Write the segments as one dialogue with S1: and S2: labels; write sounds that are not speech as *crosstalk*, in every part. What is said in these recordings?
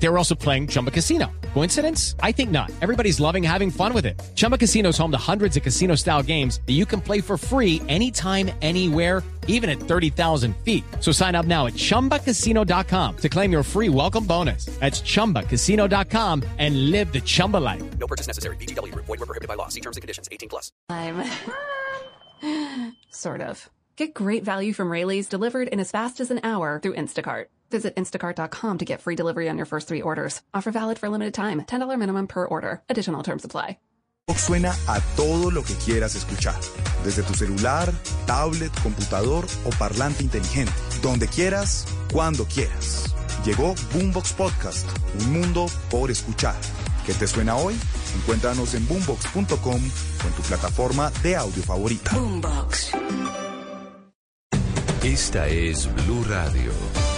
S1: They were also playing Chumba Casino. Coincidence? I think not. Everybody's loving having fun with it. Chumba Casino is home to hundreds of casino style games that you can play for free anytime, anywhere, even at 30,000 feet. So sign up now at chumbacasino.com to claim your free welcome bonus. That's chumbacasino.com and live the Chumba life.
S2: No purchase necessary. VGW Group. Void were prohibited by law. See terms and conditions. 18 plus.
S3: I'm *gasps* sort of. Get great value from Rayleigh's delivered in as fast as an hour through Instacart. Visit instacart.com to get free delivery on your first three orders. Offer valid for a limited time. $10 minimum per order. Additional terms apply.
S4: Suena a todo lo que quieras escuchar. Desde tu celular, tablet, computador o parlante inteligente. Donde quieras, cuando quieras. Llegó Boombox Podcast. Un mundo por escuchar. ¿Qué te suena hoy? Encuéntranos en boombox.com o en tu plataforma de audio favorita.
S5: Boombox.
S6: Esta es Blue Radio.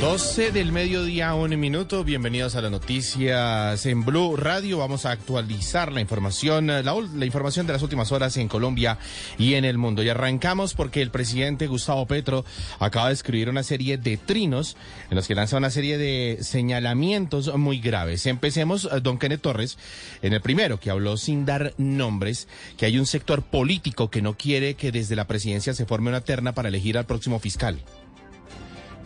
S7: 12 del mediodía, un minuto. Bienvenidos a las noticias en Blue Radio. Vamos a actualizar la información, la, la, información de las últimas horas en Colombia y en el mundo. Y arrancamos porque el presidente Gustavo Petro acaba de escribir una serie de trinos en los que lanza una serie de señalamientos muy graves. Empecemos, don Kenneth Torres, en el primero, que habló sin dar nombres, que hay un sector político que no quiere que desde la presidencia se forme una terna para elegir al próximo fiscal.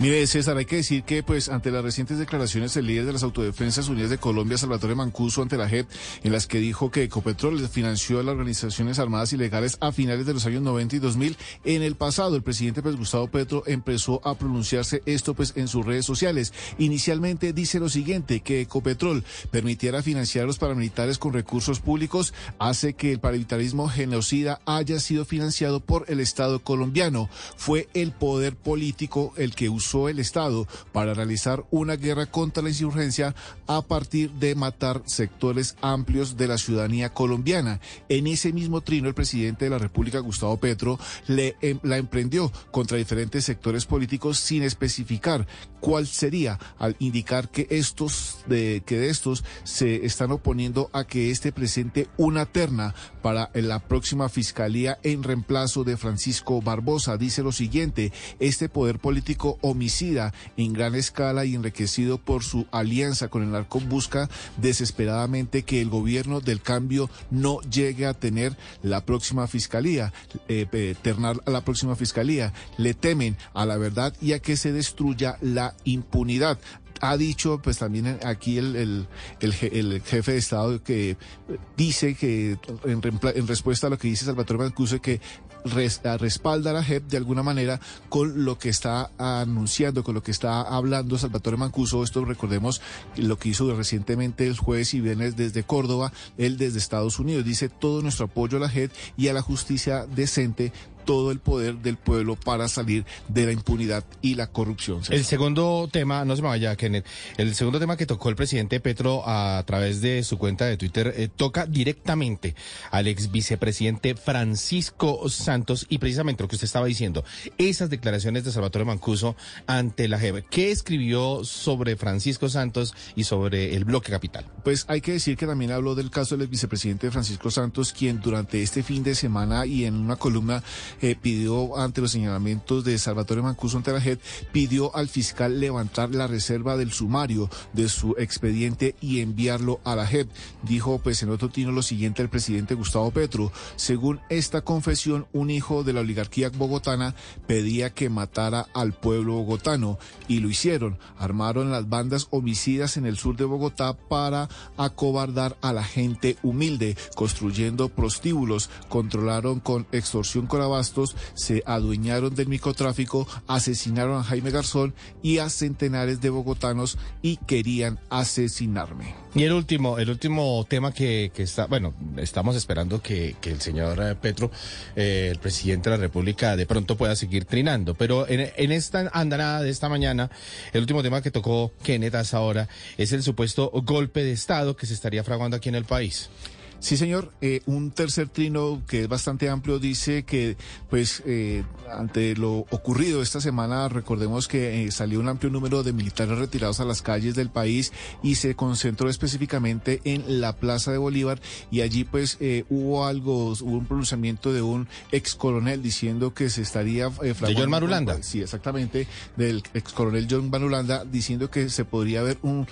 S8: Mire, César, hay que decir que, pues, ante las recientes declaraciones del líder de las Autodefensas Unidas de Colombia, Salvatore Mancuso, ante la JEP, en las que dijo que Ecopetrol financió a las organizaciones armadas ilegales a finales de los años 90 y 2000, en el pasado, el presidente, pues, Gustavo Petro, empezó a pronunciarse esto, pues, en sus redes sociales. Inicialmente dice lo siguiente, que Ecopetrol permitiera financiar a los paramilitares con recursos públicos, hace que el paramilitarismo genocida haya sido financiado por el Estado colombiano. Fue el poder político el que usó usó el Estado para realizar una guerra contra la insurgencia a partir de matar sectores amplios de la ciudadanía colombiana. En ese mismo trino, el presidente de la República, Gustavo Petro, le, eh, la emprendió contra diferentes sectores políticos sin especificar cuál sería, al indicar que estos de, que de estos se están oponiendo a que este presente una terna para la próxima fiscalía en reemplazo de Francisco Barbosa. Dice lo siguiente, este poder político homicida en gran escala y enriquecido por su alianza con el narco busca desesperadamente que el gobierno del cambio no llegue a tener la próxima fiscalía, eh, ternar a la próxima fiscalía. Le temen a la verdad y a que se destruya la impunidad ha dicho pues también aquí el, el, el, jefe de Estado que dice que en, en, respuesta a lo que dice Salvatore Mancuso que respalda a la JEP de alguna manera con lo que está anunciando, con lo que está hablando Salvatore Mancuso. Esto recordemos lo que hizo recientemente el jueves y viernes desde Córdoba, él desde Estados Unidos. Dice todo nuestro apoyo a la JEP y a la justicia decente todo el poder del pueblo para salir de la impunidad y la corrupción.
S7: El segundo tema, no se me vaya, Kenneth, el segundo tema que tocó el presidente Petro a través de su cuenta de Twitter eh, toca directamente al ex vicepresidente Francisco Santos y precisamente lo que usted estaba diciendo, esas declaraciones de Salvatore Mancuso ante la JEP. ¿Qué escribió sobre Francisco Santos y sobre el bloque capital?
S8: Pues hay que decir que también habló del caso del vicepresidente Francisco Santos, quien durante este fin de semana y en una columna eh, pidió ante los señalamientos de Salvatore Mancuso JEP, pidió al fiscal levantar la reserva del sumario de su expediente y enviarlo a la JEP. Dijo pues en otro tino lo siguiente el presidente Gustavo Petro. Según esta confesión, un hijo de la oligarquía bogotana pedía que matara al pueblo bogotano y lo hicieron. Armaron las bandas homicidas en el sur de Bogotá para acobardar a la gente humilde, construyendo prostíbulos, controlaron con extorsión con se adueñaron del microtráfico, asesinaron a Jaime Garzón y a centenares de bogotanos y querían asesinarme.
S7: Y el último, el último tema que, que está, bueno, estamos esperando que, que el señor eh, Petro, eh, el presidente de la República, de pronto pueda seguir trinando. Pero en, en esta andanada de esta mañana, el último tema que tocó Kenneth hasta ahora es el supuesto golpe de Estado que se estaría fraguando aquí en el país.
S8: Sí, señor. Eh, un tercer trino que es bastante amplio dice que, pues, eh, ante lo ocurrido esta semana, recordemos que eh, salió un amplio número de militares retirados a las calles del país y se concentró específicamente en la Plaza de Bolívar y allí, pues, eh, hubo algo, hubo un pronunciamiento de un ex coronel diciendo que se estaría
S7: ¿De John Marulanda?
S8: Sí, exactamente, del ex coronel John Marulanda diciendo que se podría haber un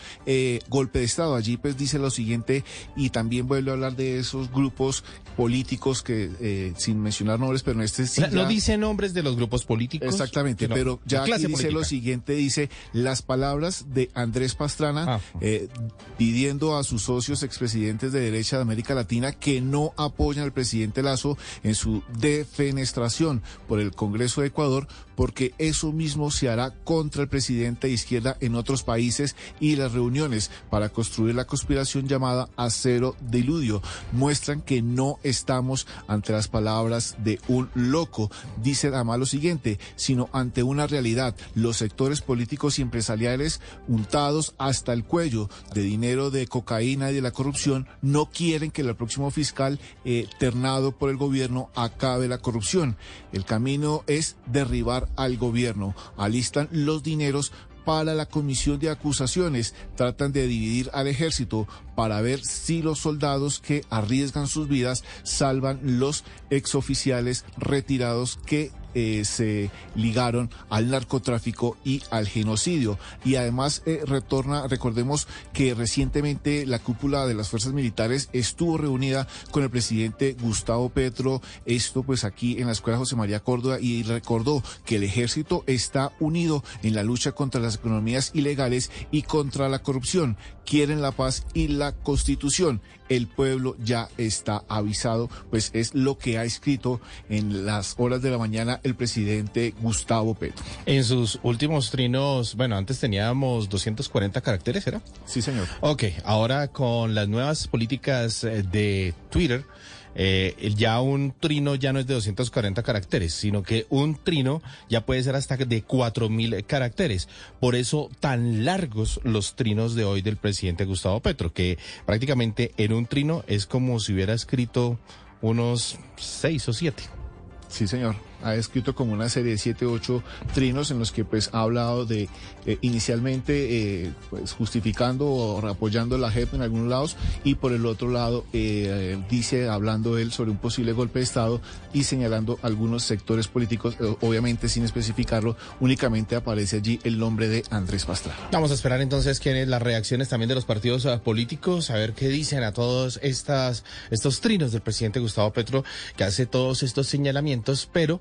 S8: golpe de Estado. Allí, pues, dice lo siguiente y también vuelve a hablar de esos grupos políticos que, eh, sin mencionar nombres, pero en este sí.
S7: O sea, no dice nombres de los grupos políticos.
S8: Exactamente, pero ya aquí dice
S7: política.
S8: lo siguiente, dice las palabras de Andrés Pastrana
S7: Ah.
S8: eh, pidiendo a sus socios expresidentes de derecha de América Latina que no apoyan al presidente Lazo en su defenestración por el Congreso de Ecuador, porque eso mismo se hará contra el presidente de izquierda en otros países y las reuniones para construir la conspiración llamada acero diludio muestran que no estamos ante las palabras de un loco. Dice además lo siguiente, sino ante una realidad. Los sectores políticos y empresariales untados hasta el cuello de dinero de cocaína y de la corrupción no quieren que el próximo fiscal eh, ternado por el gobierno acabe la corrupción. El camino es derribar al gobierno. Alistan los dineros para la comisión de acusaciones. Tratan de dividir al ejército para ver si los soldados que arriesgan sus vidas salvan los exoficiales retirados que eh, se ligaron al narcotráfico y al genocidio. Y además eh, retorna, recordemos que recientemente la cúpula de las fuerzas militares estuvo reunida con el presidente Gustavo Petro, esto pues aquí en la Escuela José María Córdoba, y recordó que el ejército está unido en la lucha contra las economías ilegales y contra la corrupción. Quieren la paz y la constitución. El pueblo ya está avisado, pues es lo que ha escrito en las horas de la mañana el presidente Gustavo Petro.
S7: En sus últimos trinos, bueno, antes teníamos 240 caracteres, ¿era?
S8: Sí, señor.
S7: Ok, ahora con las nuevas políticas eh, de Twitter, eh, ya un trino ya no es de 240 caracteres, sino que un trino ya puede ser hasta de 4000 caracteres. Por eso tan largos los trinos de hoy del presidente Gustavo Petro, que prácticamente en un trino es como si hubiera escrito unos seis o siete.
S8: Sí, señor. Ha escrito como una serie de siete, ocho trinos en los que pues ha hablado de eh, inicialmente eh, pues justificando o apoyando la JEP en algunos lados y por el otro lado eh, dice hablando él sobre un posible golpe de Estado y señalando algunos sectores políticos, eh, obviamente sin especificarlo, únicamente aparece allí el nombre de Andrés Pastrana.
S7: Vamos a esperar entonces que las reacciones también de los partidos políticos, a ver qué dicen a todos estas, estos trinos del presidente Gustavo Petro, que hace todos estos señalamientos, pero,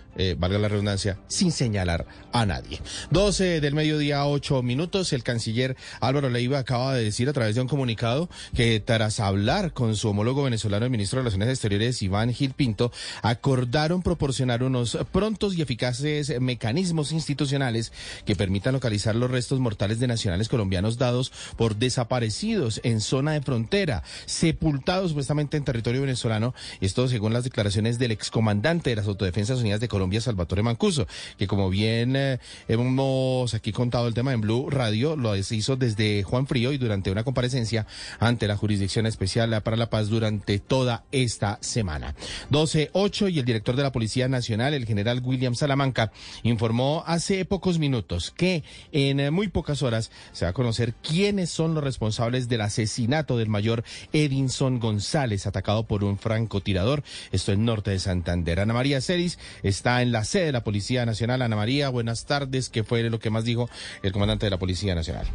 S7: eh, valga la redundancia, sin señalar a nadie. 12 del mediodía, 8 minutos, el canciller Álvaro Leiva acaba de decir a través de un comunicado que tras hablar con su homólogo venezolano, el ministro de Relaciones Exteriores, Iván Gil Pinto, acordaron proporcionar unos prontos y eficaces mecanismos institucionales que permitan localizar los restos mortales de nacionales colombianos dados por desaparecidos en zona de frontera, sepultados supuestamente en territorio venezolano. Esto según las declaraciones del excomandante de las Autodefensas Unidas de de Colombia, Salvatore Mancuso, que como bien eh, hemos aquí contado el tema en Blue Radio, lo hizo desde Juan Frío y durante una comparecencia ante la Jurisdicción Especial para la Paz durante toda esta semana. 12.8 y el director de la Policía Nacional, el general William Salamanca, informó hace pocos minutos que en eh, muy pocas horas se va a conocer quiénes son los responsables del asesinato del mayor Edinson González, atacado por un francotirador. Esto en norte de Santander. Ana María Ceris está en la sede de la Policía Nacional. Ana María, buenas tardes. ¿Qué fue lo que más dijo el comandante de la Policía Nacional?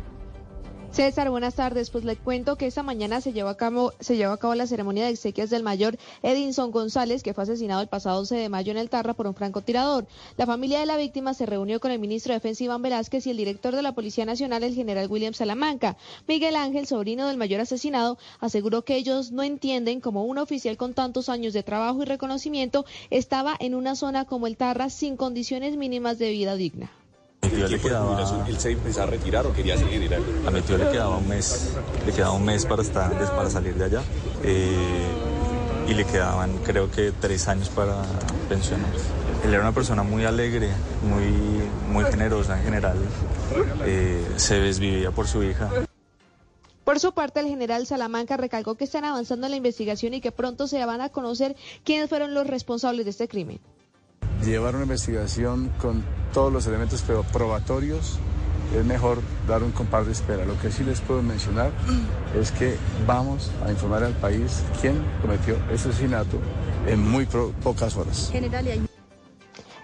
S5: César, buenas tardes. Pues le cuento que esta mañana se llevó a cabo, se llevó a cabo la ceremonia de exequias del mayor Edinson González, que fue asesinado el pasado 11 de mayo en el Tarra por un francotirador. La familia de la víctima se reunió con el ministro de Defensa Iván Velázquez y el director de la Policía Nacional, el general William Salamanca. Miguel Ángel, sobrino del mayor asesinado, aseguró que ellos no entienden cómo un oficial con tantos años de trabajo y reconocimiento estaba en una zona como el Tarra sin condiciones mínimas de vida digna.
S9: A mi tío le quedaba... ¿Él se empezó a retirar o quería seguir? A mi tío le quedaba un mes, le quedaba un mes para, estar, para salir de allá eh, y le quedaban creo que tres años para pensionarse. Él era una persona muy alegre, muy, muy generosa en general, eh, se desvivía por su hija.
S5: Por su parte, el general Salamanca recalcó que están avanzando en la investigación y que pronto se van a conocer quiénes fueron los responsables de este crimen
S10: llevar una investigación con todos los elementos probatorios, es mejor dar un compás de espera. Lo que sí les puedo mencionar es que vamos a informar al país quién cometió ese asesinato en muy pocas horas. General,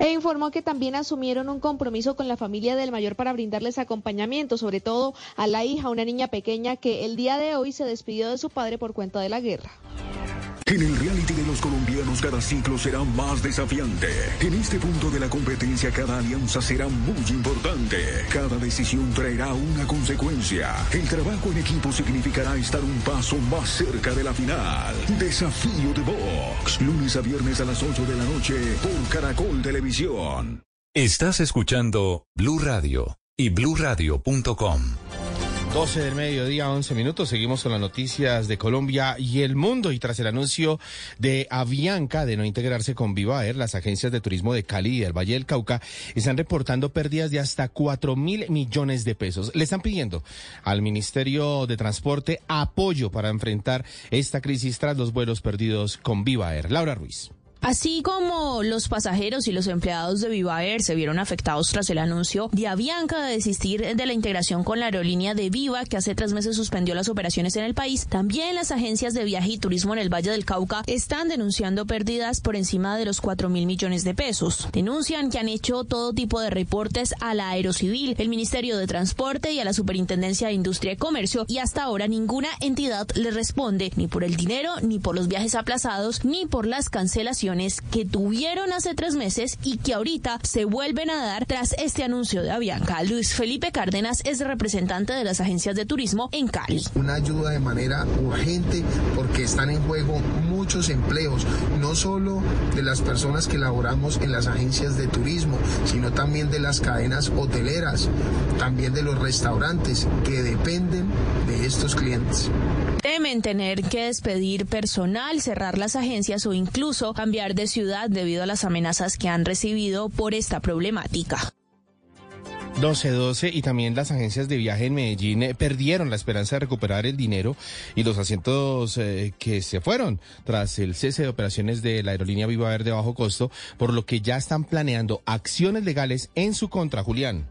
S5: e informó que también asumieron un compromiso con la familia del mayor para brindarles acompañamiento, sobre todo a la hija, una niña pequeña que el día de hoy se despidió de su padre por cuenta de la guerra.
S11: En el reality de los colombianos cada ciclo será más desafiante. En este punto de la competencia cada alianza será muy importante. Cada decisión traerá una consecuencia. El trabajo en equipo significará estar un paso más cerca de la final. Desafío de Box. Lunes a viernes a las 8 de la noche por Caracol Televisión.
S6: Estás escuchando Blue Radio y bluradio.com.
S7: 12 del mediodía, 11 minutos. Seguimos con las noticias de Colombia y el mundo. Y tras el anuncio de Avianca de no integrarse con Viva Air, las agencias de turismo de Cali y del Valle del Cauca están reportando pérdidas de hasta 4 mil millones de pesos. Le están pidiendo al Ministerio de Transporte apoyo para enfrentar esta crisis tras los vuelos perdidos con Viva Air. Laura Ruiz.
S12: Así como los pasajeros y los empleados de Viva Air se vieron afectados tras el anuncio de Avianca de desistir de la integración con la aerolínea de Viva, que hace tres meses suspendió las operaciones en el país, también las agencias de viaje y turismo en el Valle del Cauca están denunciando pérdidas por encima de los 4 mil millones de pesos. Denuncian que han hecho todo tipo de reportes a la Aerocivil, el Ministerio de Transporte y a la Superintendencia de Industria y Comercio y hasta ahora ninguna entidad le responde ni por el dinero, ni por los viajes aplazados, ni por las cancelaciones que tuvieron hace tres meses y que ahorita se vuelven a dar tras este anuncio de Avianca. Luis Felipe Cárdenas es representante de las agencias de turismo en Cali.
S13: Una ayuda de manera urgente porque están en juego muchos empleos, no solo de las personas que laboramos en las agencias de turismo, sino también de las cadenas hoteleras, también de los restaurantes que dependen de estos clientes.
S12: Temen tener que despedir personal, cerrar las agencias o incluso cambiar de ciudad debido a las amenazas que han recibido por esta problemática.
S7: 12-12 y también las agencias de viaje en Medellín eh, perdieron la esperanza de recuperar el dinero y los asientos eh, que se fueron tras el cese de operaciones de la aerolínea Viva Air de bajo costo, por lo que ya están planeando acciones legales en su contra, Julián.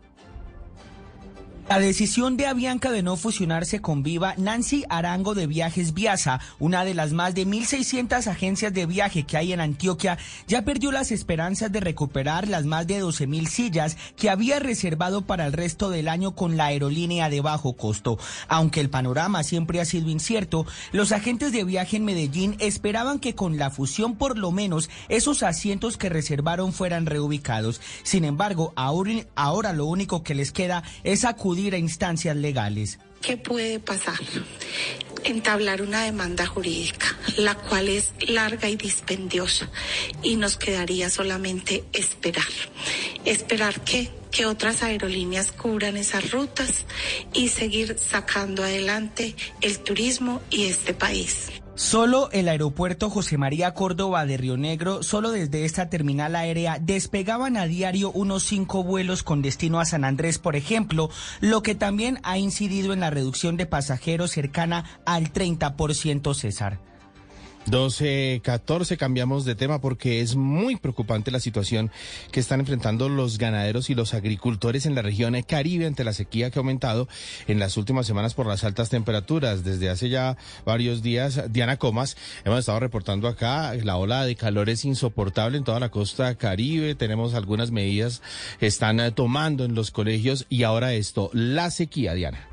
S14: La decisión de Avianca de no fusionarse con Viva, Nancy Arango de Viajes Viasa, una de las más de 1.600 agencias de viaje que hay en Antioquia, ya perdió las esperanzas de recuperar las más de 12.000 sillas que había reservado para el resto del año con la aerolínea de bajo costo. Aunque el panorama siempre ha sido incierto, los agentes de viaje en Medellín esperaban que con la fusión por lo menos esos asientos que reservaron fueran reubicados. Sin embargo, ahora lo único que les queda es acudir a instancias legales.
S15: ¿Qué puede pasar? Entablar una demanda jurídica, la cual es larga y dispendiosa, y nos quedaría solamente esperar. Esperar que, que otras aerolíneas cubran esas rutas y seguir sacando adelante el turismo y este país.
S14: Solo el aeropuerto José María Córdoba de Río Negro, solo desde esta terminal aérea despegaban a diario unos cinco vuelos con destino a San Andrés, por ejemplo, lo que también ha incidido en la reducción de pasajeros cercana al 30%, César.
S7: 12, 14, cambiamos de tema porque es muy preocupante la situación que están enfrentando los ganaderos y los agricultores en la región Caribe ante la sequía que ha aumentado en las últimas semanas por las altas temperaturas. Desde hace ya varios días, Diana Comas, hemos estado reportando acá, la ola de calor es insoportable en toda la costa Caribe, tenemos algunas medidas que están eh, tomando en los colegios y ahora esto, la sequía, Diana.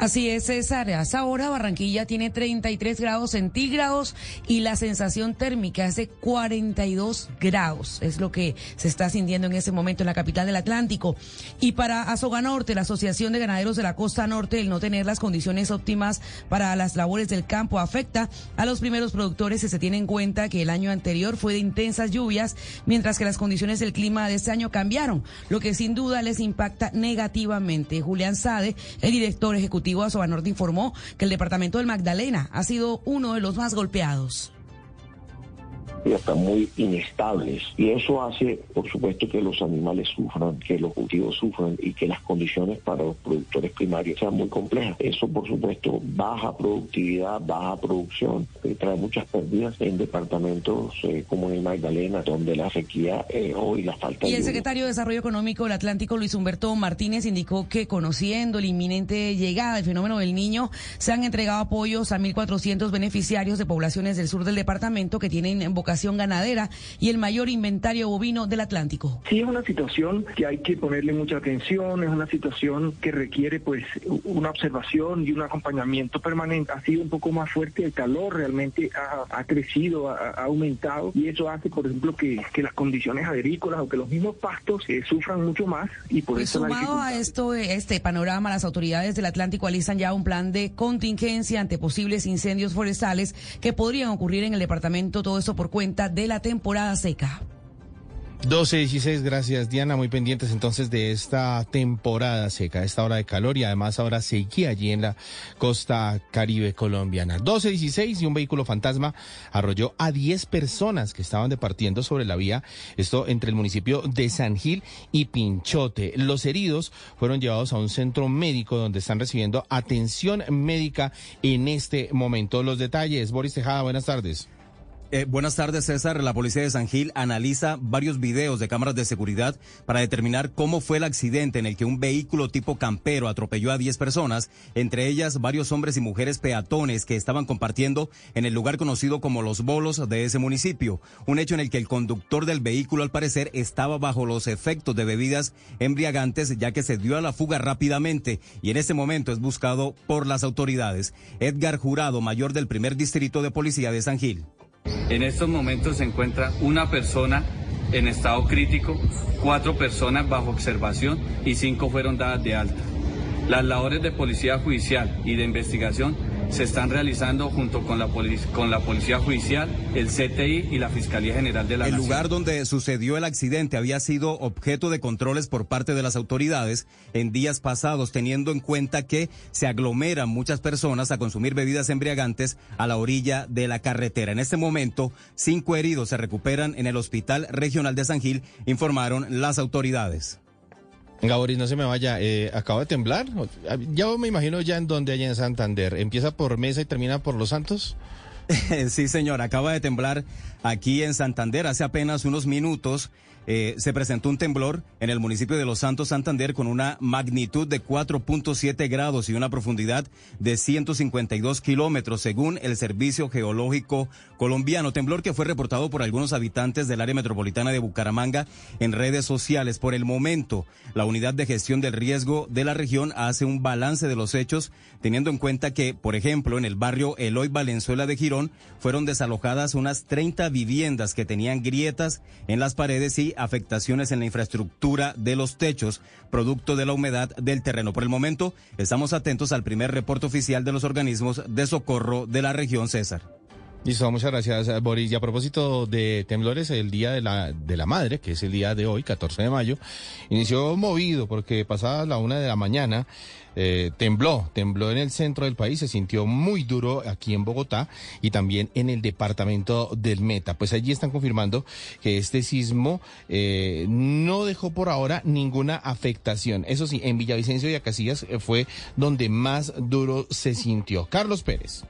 S16: Así es, César. A esa hora Barranquilla tiene 33 grados centígrados y la sensación térmica es de 42 grados. Es lo que se está sintiendo en ese momento en la capital del Atlántico. Y para Azoga Norte, la Asociación de Ganaderos de la Costa Norte, el no tener las condiciones óptimas para las labores del campo afecta a los primeros productores y se tiene en cuenta que el año anterior fue de intensas lluvias, mientras que las condiciones del clima de este año cambiaron, lo que sin duda les impacta negativamente. Julián Sade, el director ejecutivo a Sobanorte informó que el departamento del Magdalena ha sido uno de los más golpeados
S17: y están muy inestables. Y eso hace, por supuesto, que los animales sufran, que los cultivos sufran y que las condiciones para los productores primarios sean muy complejas. Eso, por supuesto, baja productividad, baja producción, y trae muchas pérdidas en departamentos eh, como en el Magdalena, donde la sequía eh, hoy la falta
S16: Y el secretario de Desarrollo Económico del Atlántico, Luis Humberto Martínez, indicó que conociendo la inminente llegada del fenómeno del niño, se han entregado apoyos a 1.400 beneficiarios de poblaciones del sur del departamento que tienen vocación ganadera y el mayor inventario bovino del Atlántico.
S18: Sí, es una situación que hay que ponerle mucha atención, es una situación que requiere pues una observación y un acompañamiento permanente. Ha sido un poco más fuerte el calor, realmente ha, crecido, ha, aumentado y eso hace, por ejemplo, que, que, las condiciones agrícolas o que los mismos pastos eh, sufran mucho más y por eso
S16: sumado a esto, este panorama, las autoridades del Atlántico alistan ya un plan de contingencia ante posibles incendios forestales que podrían ocurrir en el departamento, todo esto por cuenta cuenta de la temporada seca.
S7: 12 16, gracias Diana, muy pendientes entonces de esta temporada seca, esta hora de calor y además ahora sequía allí en la costa caribe colombiana. 12 16 y un vehículo fantasma arrolló a 10 personas que estaban departiendo sobre la vía, esto entre el municipio de San Gil y Pinchote. Los heridos fueron llevados a un centro médico donde están recibiendo atención médica en este momento. Los detalles, Boris Tejada, buenas tardes.
S19: Eh, buenas tardes, César. La policía de San Gil analiza varios videos de cámaras de seguridad para determinar cómo fue el accidente en el que un vehículo tipo campero atropelló a 10 personas, entre ellas varios hombres y mujeres peatones que estaban compartiendo en el lugar conocido como Los Bolos de ese municipio. Un hecho en el que el conductor del vehículo, al parecer, estaba bajo los efectos de bebidas embriagantes, ya que se dio a la fuga rápidamente y en este momento es buscado por las autoridades. Edgar Jurado, mayor del primer distrito de policía de San Gil.
S20: En estos momentos se encuentra una persona en estado crítico, cuatro personas bajo observación y cinco fueron dadas de alta. Las labores de policía judicial y de investigación se están realizando junto con la, con la Policía Judicial, el CTI y la Fiscalía General de la
S19: el
S20: Nación.
S19: Lugar donde sucedió el accidente había sido objeto de controles por parte de las autoridades en días pasados, teniendo en cuenta que se aglomeran muchas personas a consumir bebidas embriagantes a la orilla de la carretera. En este momento, cinco heridos se recuperan en el Hospital Regional de San Gil, informaron las autoridades.
S7: Gaboris, no se me vaya. Eh, ¿Acaba de temblar? Ya me imagino ya en donde allá en Santander. ¿Empieza por Mesa y termina por Los Santos? *laughs*
S19: sí, señor. Acaba de temblar aquí en Santander hace apenas unos minutos. Eh, se presentó un temblor en el municipio de Los Santos, Santander, con una magnitud de 4.7 grados y una profundidad de 152 kilómetros, según el Servicio Geológico Colombiano. Temblor que fue reportado por algunos habitantes del área metropolitana de Bucaramanga en redes sociales. Por el momento, la Unidad de Gestión del Riesgo de la región hace un balance de los hechos, teniendo en cuenta que, por ejemplo, en el barrio Eloy Valenzuela de Girón, fueron desalojadas unas 30 viviendas que tenían grietas en las paredes y afectaciones en la infraestructura de los techos, producto de la humedad del terreno. Por el momento, estamos atentos al primer reporte oficial de los organismos de socorro de la región César.
S7: Listo, muchas gracias, eh, Boris. Y a propósito de temblores, el Día de la, de la Madre, que es el día de hoy, 14 de mayo, inició movido porque pasada la una de la mañana eh, tembló, tembló en el centro del país, se sintió muy duro aquí en Bogotá y también en el departamento del Meta. Pues allí están confirmando que este sismo eh, no dejó por ahora ninguna afectación. Eso sí, en Villavicencio y Acasillas eh, fue donde más duro se sintió. Carlos Pérez.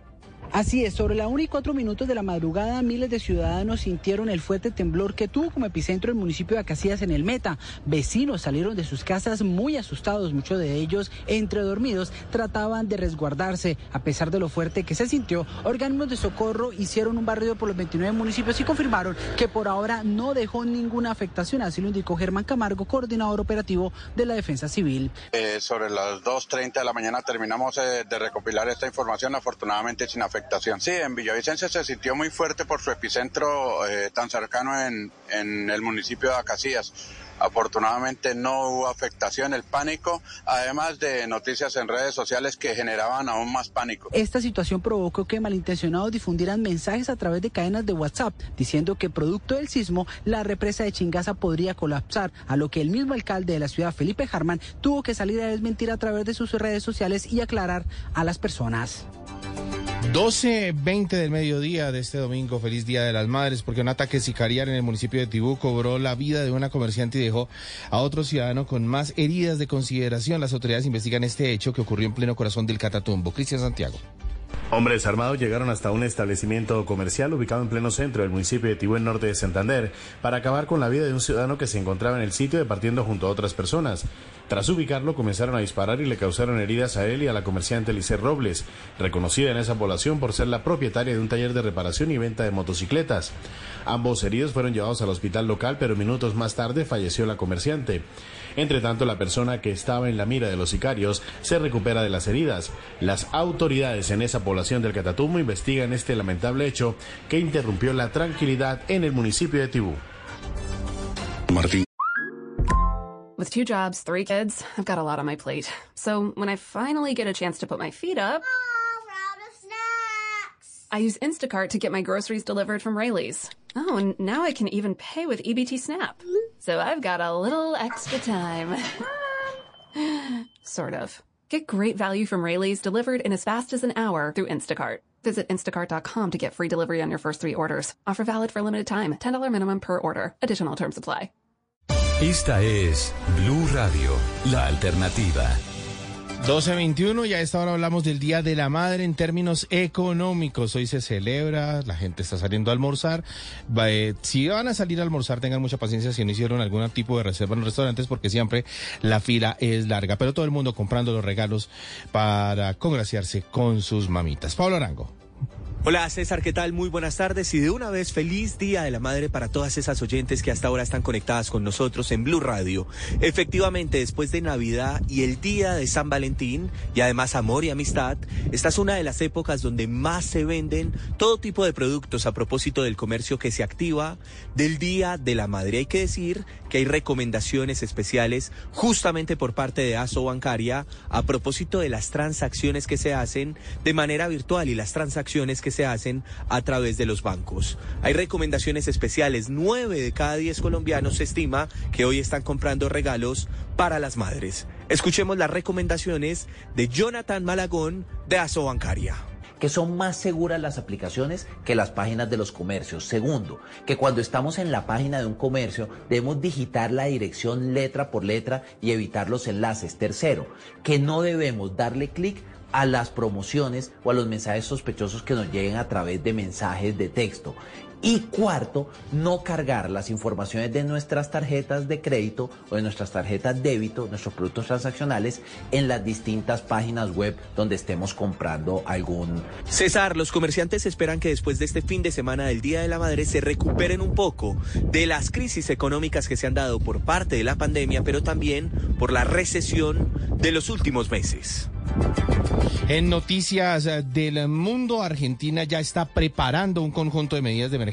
S21: Así es, sobre la 1 y 4 minutos de la madrugada, miles de ciudadanos sintieron el fuerte temblor que tuvo como epicentro el municipio de Acacias en el Meta. Vecinos salieron de sus casas muy asustados, muchos de ellos, entre dormidos, trataban de resguardarse. A pesar de lo fuerte que se sintió, organismos de socorro hicieron un barrido por los 29 municipios y confirmaron que por ahora no dejó ninguna afectación. Así lo indicó Germán Camargo, coordinador operativo de la Defensa Civil.
S22: Eh, sobre las 2.30 de la mañana terminamos eh, de recopilar esta información, afortunadamente sin afectación Sí, en Villavicencio se sintió muy fuerte por su epicentro eh, tan cercano en, en el municipio de Acacias. Afortunadamente no hubo afectación, el pánico, además de noticias en redes sociales que generaban aún más pánico.
S21: Esta situación provocó que malintencionados difundieran mensajes a través de cadenas de WhatsApp diciendo que producto del sismo la represa de Chingaza podría colapsar, a lo que el mismo alcalde de la ciudad, Felipe Harman, tuvo que salir a desmentir a través de sus redes sociales y aclarar a las personas.
S7: 12.20 del mediodía de este domingo, feliz Día de las Madres, porque un ataque sicarial en el municipio de Tibú cobró la vida de una comerciante y dejó a otro ciudadano con más heridas de consideración. Las autoridades investigan este hecho que ocurrió en pleno corazón del Catatumbo. Cristian Santiago.
S23: Hombres armados llegaron hasta un establecimiento comercial ubicado en pleno centro del municipio de Tibú, en norte de Santander, para acabar con la vida de un ciudadano que se encontraba en el sitio departiendo junto a otras personas. Tras ubicarlo, comenzaron a disparar y le causaron heridas a él y a la comerciante Lice Robles, reconocida en esa población por ser la propietaria de un taller de reparación y venta de motocicletas. Ambos heridos fueron llevados al hospital local, pero minutos más tarde falleció la comerciante. Entre tanto, la persona que estaba en la mira de los sicarios se recupera de las heridas. Las autoridades en esa población del Catatumbo investigan este lamentable hecho que interrumpió la tranquilidad en el municipio de Tibú.
S3: Martín. With two jobs, three kids, I've got a lot on my plate. So when I finally get a chance to put my feet up, I use Instacart to get my groceries delivered from Rayleigh's. Oh, and now I can even pay with EBT Snap. So I've got a little extra time. sort of. Get great value from Rayleigh's delivered in as fast as an hour through Instacart. Visit instacart.com to get free delivery on your first three orders. Offer valid for a limited time. $10 minimum per order. Additional terms apply.
S6: Esta es Blue Radio, la alternativa.
S7: 12.21 y a esta hora hablamos del Día de la Madre en términos económicos. Hoy se celebra, la gente está saliendo a almorzar. Eh, si van a salir a almorzar, tengan mucha paciencia si no hicieron algún tipo de reserva en los restaurantes porque siempre la fila es larga. Pero todo el mundo comprando los regalos para congraciarse con sus mamitas. Pablo Arango.
S24: Hola César, ¿qué tal? Muy buenas tardes y de una vez feliz Día de la Madre para todas esas oyentes que hasta ahora están conectadas con nosotros en Blue Radio. Efectivamente, después de Navidad y el Día de San Valentín y además amor y amistad, esta es una de las épocas donde más se venden todo tipo de productos a propósito del comercio que se activa del Día de la Madre. Hay que decir que hay recomendaciones especiales justamente por parte de ASO Bancaria a propósito de las transacciones que se hacen de manera virtual y las transacciones que se hacen a través de los bancos. Hay recomendaciones especiales. Nueve de cada diez colombianos se estima que hoy están comprando regalos para las madres. Escuchemos las recomendaciones de Jonathan Malagón de ASO Bancaria
S25: que son más seguras las aplicaciones que las páginas de los comercios. Segundo, que cuando estamos en la página de un comercio debemos digitar la dirección letra por letra y evitar los enlaces. Tercero, que no debemos darle clic a las promociones o a los mensajes sospechosos que nos lleguen a través de mensajes de texto. Y cuarto, no cargar las informaciones de nuestras tarjetas de crédito o de nuestras tarjetas débito, nuestros productos transaccionales, en las distintas páginas web donde estemos comprando algún...
S24: César, los comerciantes esperan que después de este fin de semana del Día de la Madre se recuperen un poco de las crisis económicas que se han dado por parte de la pandemia, pero también por la recesión de los últimos meses.
S7: En noticias del mundo, Argentina ya está preparando un conjunto de medidas de emergencia,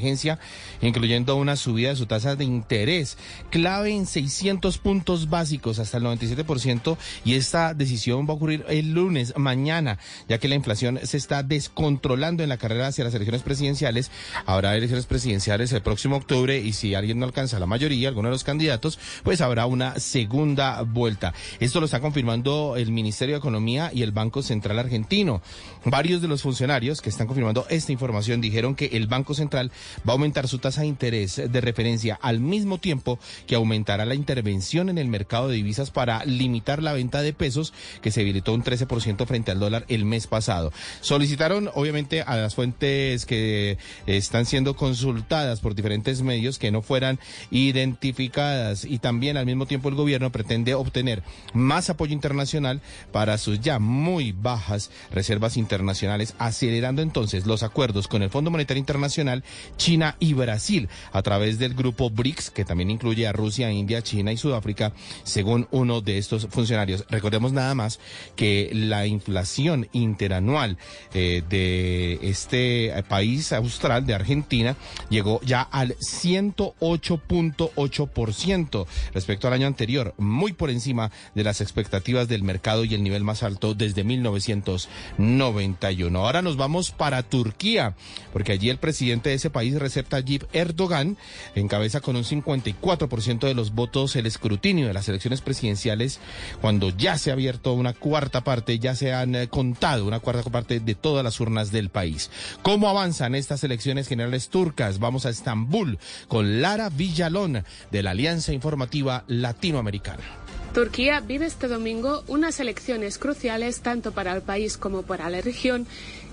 S7: incluyendo una subida de su tasa de interés, clave en 600 puntos básicos hasta el 97%, y esta decisión va a ocurrir el lunes, mañana, ya que la inflación se está descontrolando en la carrera hacia las elecciones presidenciales. Habrá elecciones presidenciales el próximo octubre y si alguien no alcanza la mayoría, alguno de los candidatos, pues habrá una segunda vuelta. Esto lo está confirmando el Ministerio de Economía y el Banco Central argentino. Varios de los funcionarios que están confirmando esta información dijeron que el Banco Central va a aumentar su tasa de interés de referencia al mismo tiempo que aumentará la intervención en el mercado de divisas para limitar la venta de pesos que se debilitó un 13% frente al dólar el mes pasado. Solicitaron obviamente a las fuentes que están siendo consultadas por diferentes medios que no fueran identificadas y también al mismo tiempo el gobierno pretende obtener más apoyo internacional para sus ya muy bajas reservas internacionales, acelerando entonces los acuerdos con el Fondo Monetario Internacional, China y Brasil a través del grupo BRICS, que también incluye a Rusia, India, China y Sudáfrica, según uno de estos funcionarios. Recordemos nada más que la inflación interanual eh, de este país austral, de Argentina, llegó ya al 108.8% respecto al año anterior, muy por encima de las expectativas del mercado y el nivel más alto desde 1900 1991. Ahora nos vamos para Turquía, porque allí el presidente de ese país, Recep Tayyip Erdogan, encabeza con un 54% de los votos el escrutinio de las elecciones presidenciales, cuando ya se ha abierto una cuarta parte, ya se han eh, contado una cuarta parte de todas las urnas del país. ¿Cómo avanzan estas elecciones generales turcas? Vamos a Estambul con Lara Villalón de la Alianza Informativa Latinoamericana.
S26: Turquía vive este domingo unas elecciones cruciales tanto para el país como para la región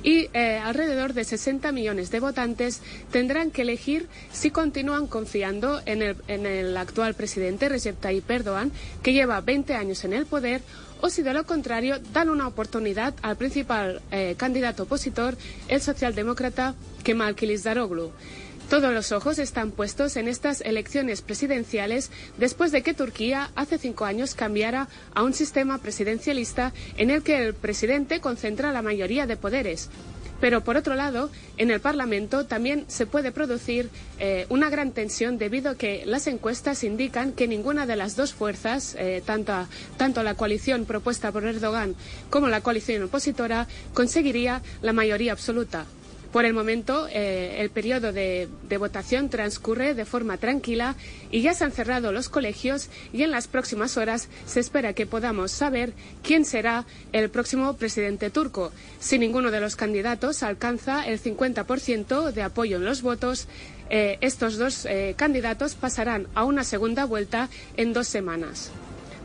S26: y eh, alrededor de 60 millones de votantes tendrán que elegir si continúan confiando en el, en el actual presidente Recep Tayyip Erdogan, que lleva 20 años en el poder, o si de lo contrario dan una oportunidad al principal eh, candidato opositor, el socialdemócrata Kemal Kılıçdaroğlu. Todos los ojos están puestos en estas elecciones presidenciales después de que Turquía hace cinco años cambiara a un sistema presidencialista en el que el presidente concentra la mayoría de poderes. Pero por otro lado, en el Parlamento también se puede producir eh, una gran tensión debido a que las encuestas indican que ninguna de las dos fuerzas, eh, tanto, tanto la coalición propuesta por Erdogan como la coalición opositora, conseguiría la mayoría absoluta. Por el momento, eh, el periodo de, votación transcurre de forma tranquila y ya se han cerrado los colegios y en las próximas horas se espera que podamos saber quién será el próximo presidente turco. Si ninguno de los candidatos alcanza el 50% de apoyo en los votos, eh, estos dos eh, candidatos pasarán a una segunda vuelta en dos semanas.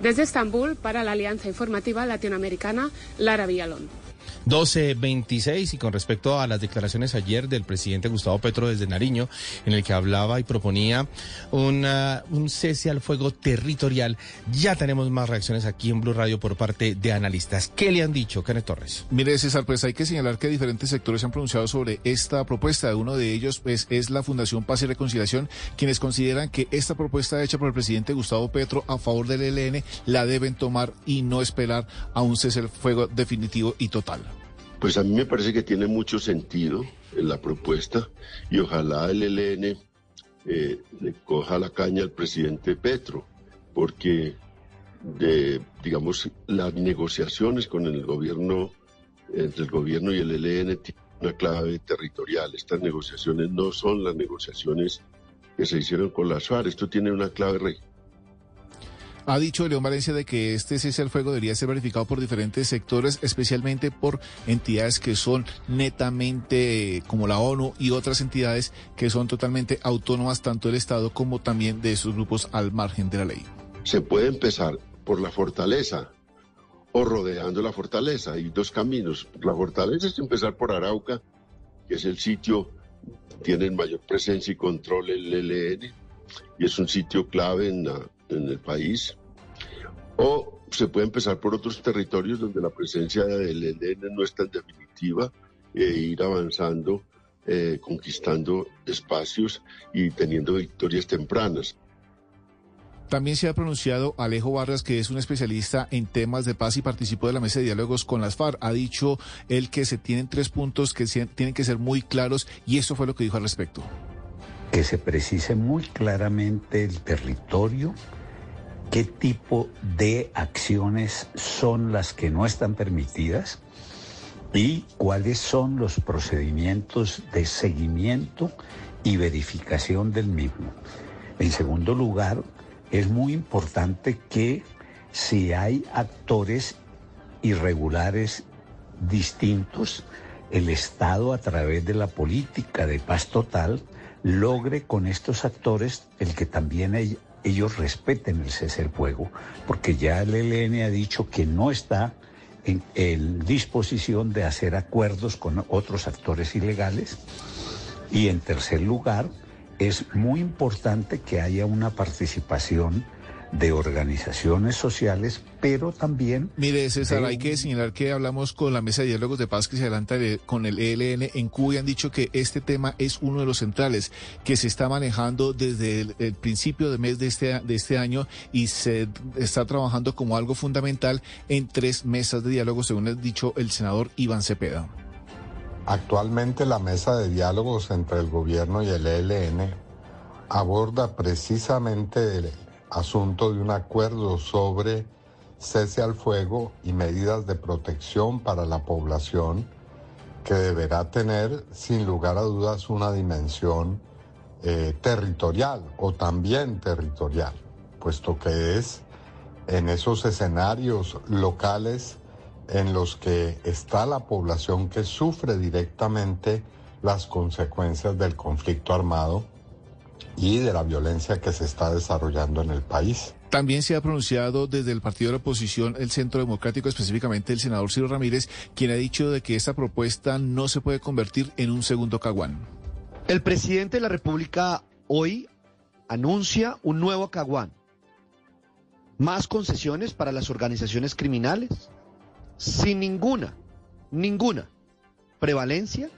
S26: Desde Estambul, para la Alianza Informativa Latinoamericana, Lara Villalón.
S7: 12.26 y con respecto a las declaraciones ayer del presidente Gustavo Petro desde Nariño, en el que hablaba y proponía una, un cese al fuego territorial, ya tenemos más reacciones aquí en Blue Radio por parte de analistas. ¿Qué le han dicho, Kenneth Torres?
S27: Mire, César, pues hay que señalar que diferentes sectores se han pronunciado sobre esta propuesta. Uno de ellos pues, es la Fundación Paz y Reconciliación, quienes consideran que esta propuesta hecha por el presidente Gustavo Petro a favor del ELN la deben tomar y no esperar a un cese al fuego definitivo y total.
S28: Pues a mí me parece que tiene mucho sentido en la propuesta y ojalá el ELN eh, le coja la caña al presidente Petro, porque de, digamos, las negociaciones con el gobierno, entre el gobierno y el ELN tienen una clave territorial. Estas negociaciones no son las negociaciones que se hicieron con la SUAR, esto tiene una clave regional
S27: ha dicho León Valencia de que este cese al fuego debería ser verificado por diferentes sectores, especialmente por entidades que son netamente como la ONU y otras entidades que son totalmente autónomas tanto del Estado como también de esos grupos al margen de la ley.
S28: Se puede empezar por la fortaleza o rodeando la fortaleza. Hay dos caminos. La fortaleza es empezar por Arauca, que es el sitio tiene mayor presencia y control el ELN y es un sitio clave en la en el país, o se puede empezar por otros territorios donde la presencia del ELN no es tan definitiva e ir avanzando, eh, conquistando espacios y teniendo victorias tempranas.
S8: También se ha pronunciado Alejo Vargas, que es un especialista en temas de paz y participó de la mesa de diálogos con las FARC. Ha dicho él que se tienen tres puntos que tienen que ser muy claros y eso fue lo que dijo al respecto.
S29: Que se precise muy claramente el territorio, qué tipo de acciones son las que no están permitidas y cuáles son los procedimientos de seguimiento y verificación del mismo. En segundo lugar, es muy importante que si hay actores irregulares distintos, el Estado a través de la política de paz total logre con estos actores el que también ellos respeten el cese del fuego, porque ya el ELN ha dicho que no está en, en disposición de hacer acuerdos con otros actores ilegales. Y en tercer lugar, es muy importante que haya una participación de organizaciones sociales, pero también...
S8: Mire, César, hay que señalar que hablamos con la Mesa de Diálogos de Paz que se adelanta con el ELN en Cuba y han dicho que este tema es uno de los centrales que se está manejando desde el, principio de mes de este, de este año y se está trabajando como algo fundamental en tres mesas de diálogo, según ha dicho el senador Iván Cepeda.
S30: Actualmente la mesa de diálogos entre el gobierno y el ELN aborda precisamente el asunto de un acuerdo sobre cese al fuego y medidas de protección para la población que deberá tener sin lugar a dudas una dimensión eh, territorial o también territorial, puesto que es en esos escenarios locales en los que está la población que sufre directamente las consecuencias del conflicto armado y de la violencia que se está desarrollando en el país.
S8: También se ha pronunciado desde el partido de la oposición, el Centro Democrático, específicamente el senador Ciro Ramírez, quien ha dicho de que esta propuesta no se puede convertir en un segundo caguán.
S31: El presidente de la República hoy anuncia un nuevo caguán. Más concesiones para las organizaciones criminales, sin ninguna, ninguna prevalencia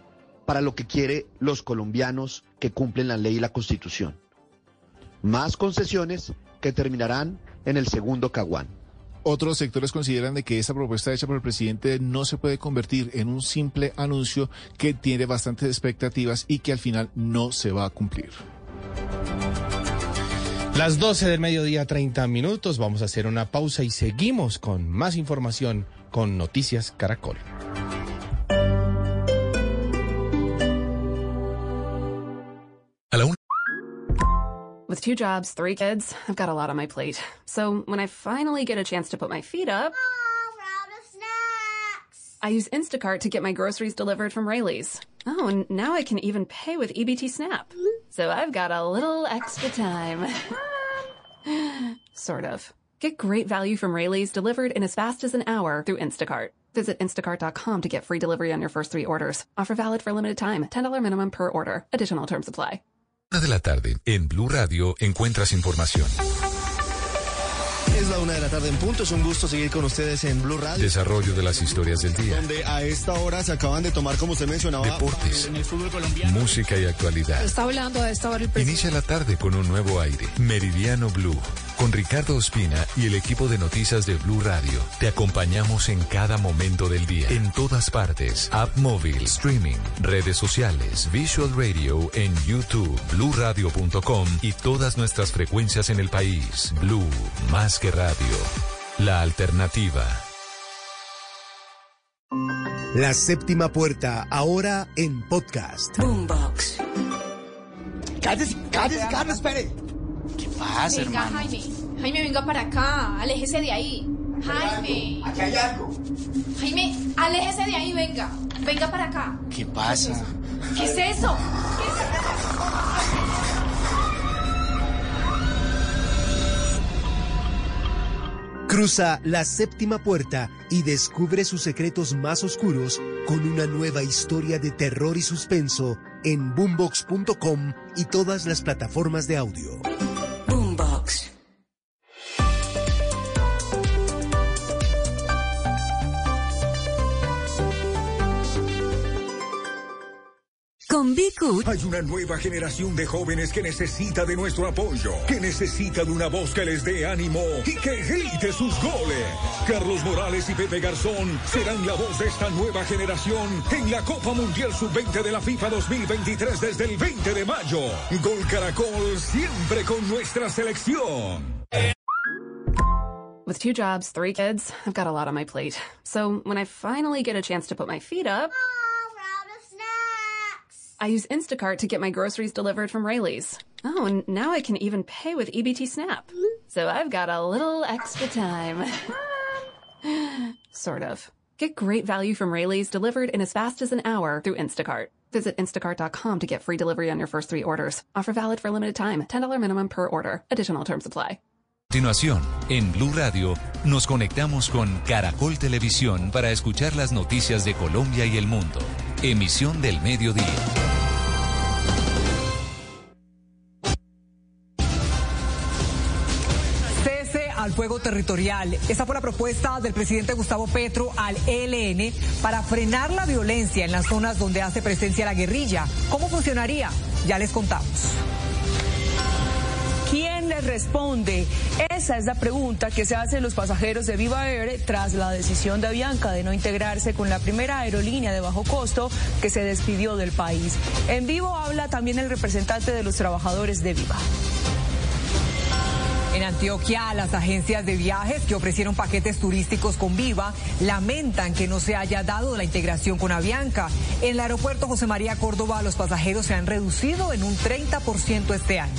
S31: para lo que quiere los colombianos que cumplen la ley y la constitución. Más concesiones que terminarán en el segundo caguán.
S8: Otros sectores consideran de que esta propuesta hecha por el presidente no se puede convertir en un simple anuncio que tiene bastantes expectativas y que al final no se va a cumplir.
S7: Las 12 del mediodía, 30 minutos. Vamos a hacer una pausa y seguimos con más información con Noticias Caracol.
S3: Two jobs, three kids, I've got a lot on my plate. So when I finally get a chance to put my feet up, I use Instacart to get my groceries delivered from Rayleigh's. Oh, and now I can even pay with EBT Snap. So I've got a little extra time. *laughs* sort of. Get great value from Rayleigh's delivered in as fast as an hour through Instacart. Visit instacart.com to get free delivery on your first three orders. Offer valid for a limited time. $10 minimum per order. Additional terms apply.
S6: De la tarde, en Blue Radio, encuentras información.
S32: Es la una de la tarde en punto. Es un gusto seguir con ustedes en Blue Radio.
S6: Desarrollo de las historias del día.
S32: Donde a esta hora se acaban de tomar, como usted mencionaba,
S6: deportes,
S32: en el fútbol colombiano.
S6: música y actualidad.
S33: Está hablando a esta hora el presidente.
S6: Inicia la tarde con un nuevo aire. Meridiano Blue. Con Ricardo Ospina y el equipo de noticias de Blue Radio. Te acompañamos en cada momento del día. En todas partes. App móvil, streaming, redes sociales, Visual Radio en YouTube, bluradio.com y todas nuestras frecuencias en el país. Blue, más que radio. La alternativa.
S34: La séptima puerta, ahora en podcast.
S33: Boombox.
S35: Cállese, cállese, Carlos, espere. ¿Qué pasa,
S33: venga,
S35: hermano?
S33: Jaime. Jaime, venga para acá. Aléjese de ahí. Jaime.
S35: Aquí hay algo.
S33: Jaime, aléjese de ahí, venga. Venga para acá.
S35: ¿Qué pasa?
S33: ¿Qué es eso? ¿Qué es eso?
S34: Cruza la séptima puerta y descubre sus secretos más oscuros con una nueva historia de terror y suspenso en boombox.com y todas las plataformas de audio.
S36: Con Bicut
S37: hay una nueva generación de jóvenes que necesita de nuestro apoyo, que necesita de una voz que les dé ánimo y que grite sus goles. Carlos Morales y Pepe Garzón serán la voz de esta nueva generación en la Copa Mundial Sub-20 de la FIFA 2023 desde el 20 de mayo. Gol Caracol siempre con nuestra selección.
S3: With two jobs, three kids, I've got a lot on my plate. So when I finally get a chance to put my feet up. I use Instacart to get my groceries delivered from Rayleigh's. Oh, and now I can even pay with EBT Snap. So I've got a little extra time. *laughs* sort of. Get great value from Rayleigh's delivered in as fast as an hour through Instacart. Visit instacart.com to get free delivery on your first three orders. Offer valid for limited time. $10 minimum per order. Additional terms apply.
S6: continuación, en Blue Radio, nos conectamos con Caracol Televisión para escuchar las noticias de Colombia y el mundo. Emisión del mediodía.
S38: Fuego territorial. Esa fue la propuesta del presidente Gustavo Petro al ELN para frenar la violencia en las zonas donde hace presencia la guerrilla. ¿Cómo funcionaría? Ya les contamos.
S39: ¿Quién les responde? Esa es la pregunta que se hacen los pasajeros de Viva Air tras la decisión de Avianca de no integrarse con la primera aerolínea de bajo costo que se despidió del país. En vivo habla también el representante de los trabajadores de Viva.
S38: En Antioquia, las agencias de viajes que ofrecieron paquetes turísticos con Viva lamentan que no se haya dado la integración con Avianca. En el aeropuerto José María Córdoba, los pasajeros se han reducido en un 30% este año.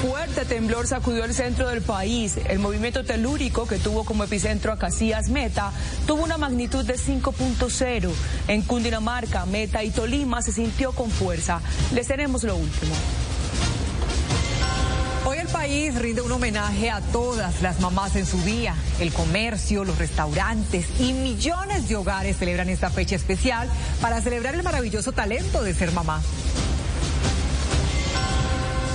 S39: Fuerte temblor sacudió el centro del país. El movimiento telúrico que tuvo como epicentro a Casillas Meta tuvo una magnitud de 5.0. En Cundinamarca, Meta y Tolima se sintió con fuerza. Les tenemos lo último.
S38: País rinde un homenaje a todas las mamás en su día. El comercio, los restaurantes y millones de hogares celebran esta fecha especial para celebrar el maravilloso talento de ser mamá.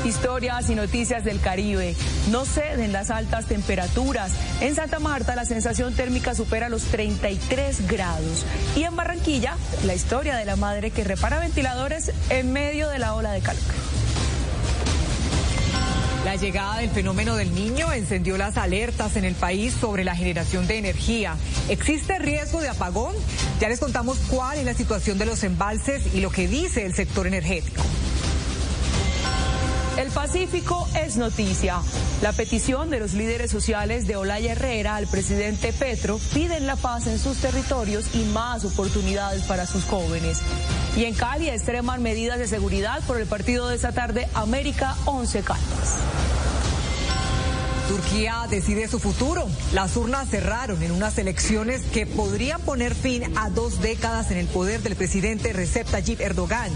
S39: Historias y noticias del Caribe. No ceden las altas temperaturas. En Santa Marta la sensación térmica supera los 33 grados. Y en Barranquilla, la historia de la madre que repara ventiladores en medio de la ola de calor.
S38: La llegada del fenómeno del niño encendió las alertas en el país sobre la generación de energía. ¿Existe riesgo de apagón? Ya les contamos cuál es la situación de los embalses y lo que dice el sector energético.
S39: El Pacífico es noticia. La petición de los líderes sociales de Olaya Herrera al presidente Petro piden la paz en sus territorios y más oportunidades para sus jóvenes. Y en Cali extreman medidas de seguridad por el partido de esta tarde América 11 Caldas.
S38: Turquía decide su futuro. Las urnas cerraron en unas elecciones que podrían poner fin a dos décadas en el poder del presidente Recep Tayyip Erdogan.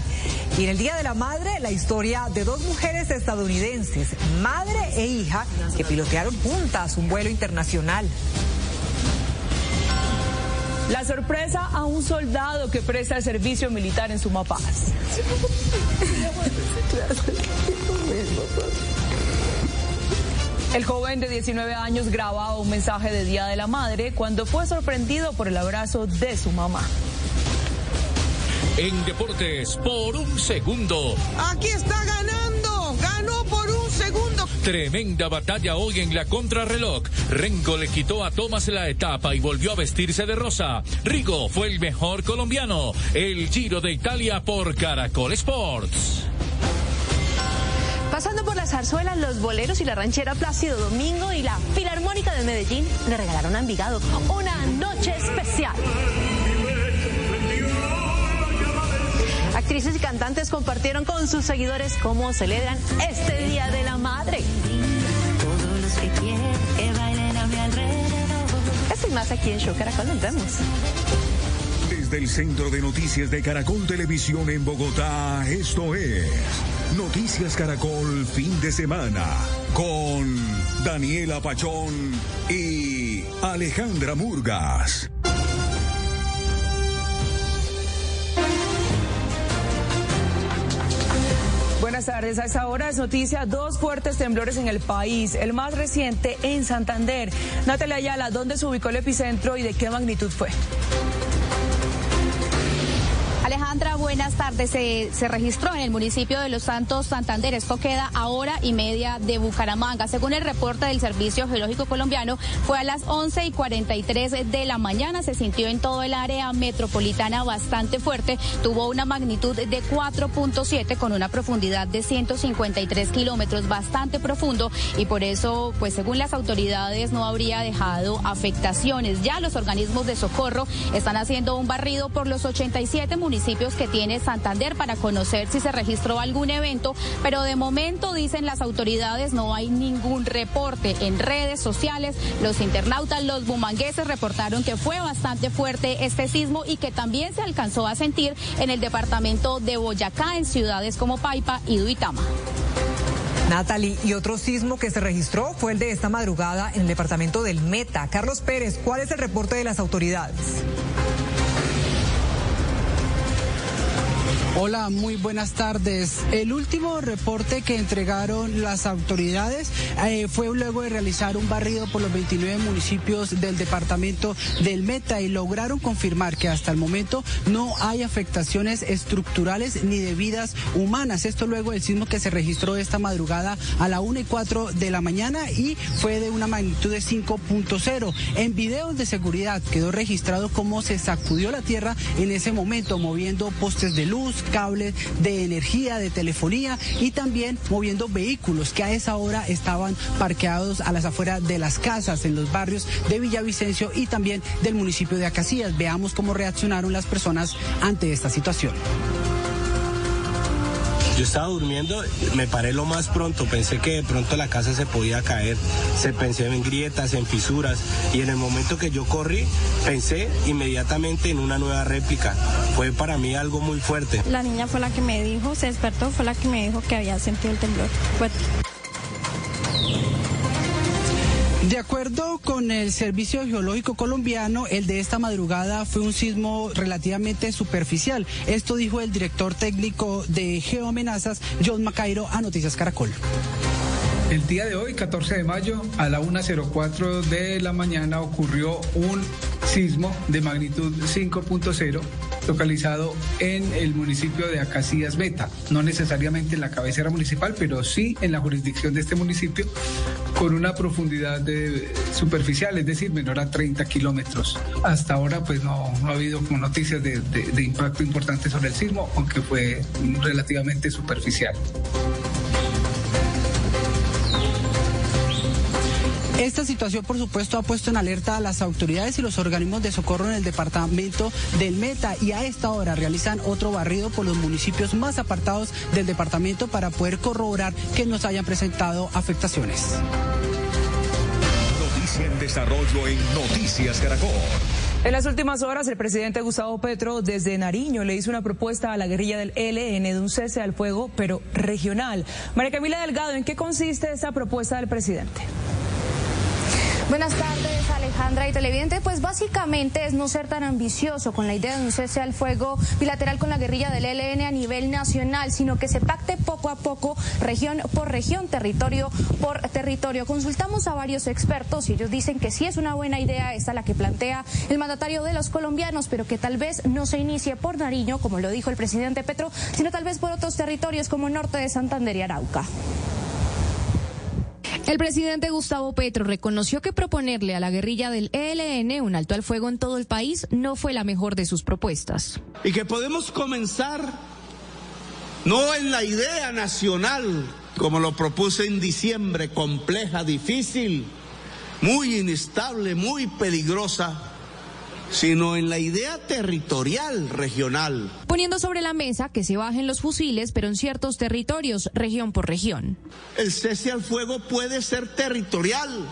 S38: Y en el Día de la Madre, la historia de dos mujeres estadounidenses, madre e hija, que pilotearon juntas un vuelo internacional.
S39: La sorpresa a un soldado que presta el servicio militar en Sumapaz. *laughs* El joven de 19 años grababa un mensaje de Día de la Madre cuando fue sorprendido por el abrazo de su mamá.
S40: En deportes, por un segundo.
S41: Aquí está ganando. Ganó por un segundo.
S40: Tremenda batalla hoy en la contrarreloj. Rengo le quitó a Thomas la etapa y volvió a vestirse de rosa. Rigo fue el mejor colombiano. El Giro de Italia por Caracol Sports.
S42: Pasando por las zarzuelas, los boleros y la ranchera Plácido Domingo y la Filarmónica de Medellín le regalaron a Envigado una noche especial. Actrices y cantantes compartieron con sus seguidores cómo celebran este Día de la Madre. Todos los que quieren que bailen a mi alrededor. Esto y más aquí en Show Caracol, nos vemos.
S37: Desde el Centro de Noticias de Caracol Televisión en Bogotá, esto es Noticias Caracol Fin de Semana con Daniela Pachón y Alejandra Murgas.
S39: Buenas tardes. A esta hora es noticia dos fuertes temblores en el país. El más reciente en Santander. Natalia Ayala, ¿dónde se ubicó el epicentro y de qué magnitud fue?
S43: Alejandra.
S36: Buenas tardes. Se, se, registró en el municipio de Los Santos, Santander. Esto queda a hora y media de Bucaramanga. Según el reporte del Servicio Geológico Colombiano, fue a las 11 y 43 de la mañana. Se sintió en todo el área metropolitana bastante fuerte. Tuvo una magnitud de 4.7 con una profundidad de 153 kilómetros, bastante profundo. Y por eso, pues según las autoridades, no habría dejado afectaciones. Ya los organismos de socorro están haciendo un barrido por los 87 municipios que tiene Santander para conocer si se registró algún evento, pero de momento, dicen las autoridades, no hay ningún reporte en redes sociales. Los internautas, los bumangueses reportaron que fue bastante fuerte este sismo y que también se alcanzó a sentir en el departamento de Boyacá, en ciudades como Paipa y Duitama.
S38: Natalie, y otro sismo que se registró fue el de esta madrugada en el departamento del Meta. Carlos Pérez, ¿cuál es el reporte de las autoridades?
S44: Hola, muy buenas tardes. El último reporte que entregaron las autoridades eh, fue luego de realizar un barrido por los 29 municipios del departamento del Meta y lograron confirmar que hasta el momento no hay afectaciones estructurales ni de vidas humanas. Esto luego del sismo que se registró esta madrugada a la 1 y 4 de la mañana y fue de una magnitud de 5.0. En videos de seguridad quedó registrado cómo se sacudió la tierra en ese momento, moviendo postes de luz, cables de energía, de telefonía y también moviendo vehículos que a esa hora estaban parqueados a las afueras de las casas en los barrios de Villavicencio y también del municipio de Acacías. Veamos cómo reaccionaron las personas ante esta situación.
S45: Yo estaba durmiendo, me paré lo más pronto, pensé que de pronto la casa se podía caer, se pensé en grietas, en fisuras y en el momento que yo corrí, pensé inmediatamente en una nueva réplica. Fue para mí algo muy fuerte.
S46: La niña fue la que me dijo, se despertó, fue la que me dijo que había sentido el temblor fuerte.
S44: De acuerdo con el Servicio Geológico Colombiano, el de esta madrugada fue un sismo relativamente superficial. Esto dijo el director técnico de Geoamenazas, John Macairo, a Noticias Caracol.
S47: El día de hoy, 14 de mayo, a la 1.04 de la mañana ocurrió un sismo de magnitud 5.0 localizado en el municipio de Acacías Meta, no necesariamente en la cabecera municipal, pero sí en la jurisdicción de este municipio, con una profundidad superficial, es decir, menor a 30 kilómetros. Hasta ahora, pues no, no, ha habido como noticias de, de, de impacto importante sobre el sismo, aunque fue relativamente superficial.
S44: Esta situación, por supuesto, ha puesto en alerta a las autoridades y los organismos de socorro en el departamento del Meta y a esta hora realizan otro barrido por los municipios más apartados del departamento para poder corroborar que nos hayan presentado afectaciones.
S37: Noticia en desarrollo en Noticias Caracol.
S38: En las últimas horas, el presidente Gustavo Petro desde Nariño le hizo una propuesta a la guerrilla del ELN de un cese al fuego, pero regional. María Camila Delgado, ¿en qué consiste esa propuesta del presidente?
S36: Buenas tardes, Alejandra y televidente. Pues básicamente es no ser tan ambicioso con la idea de un cese al fuego bilateral con la guerrilla del ELN a nivel nacional, sino que se pacte poco a poco, región por región, territorio por territorio. Consultamos a varios expertos y ellos dicen que sí es una buena idea esta la que plantea el mandatario de los colombianos, pero que tal vez no se inicie por Nariño, como lo dijo el presidente Petro, sino tal vez por otros territorios como el norte de Santander y Arauca. El presidente Gustavo Petro reconoció que proponerle a la guerrilla del ELN un alto al fuego en todo el país no fue la mejor de sus propuestas.
S48: Y que podemos comenzar no en la idea nacional, como lo propuse en diciembre, compleja, difícil, muy inestable, muy peligrosa sino en la idea territorial regional.
S36: Poniendo sobre la mesa que se bajen los fusiles, pero en ciertos territorios, región por región.
S48: El cese al fuego puede ser territorial.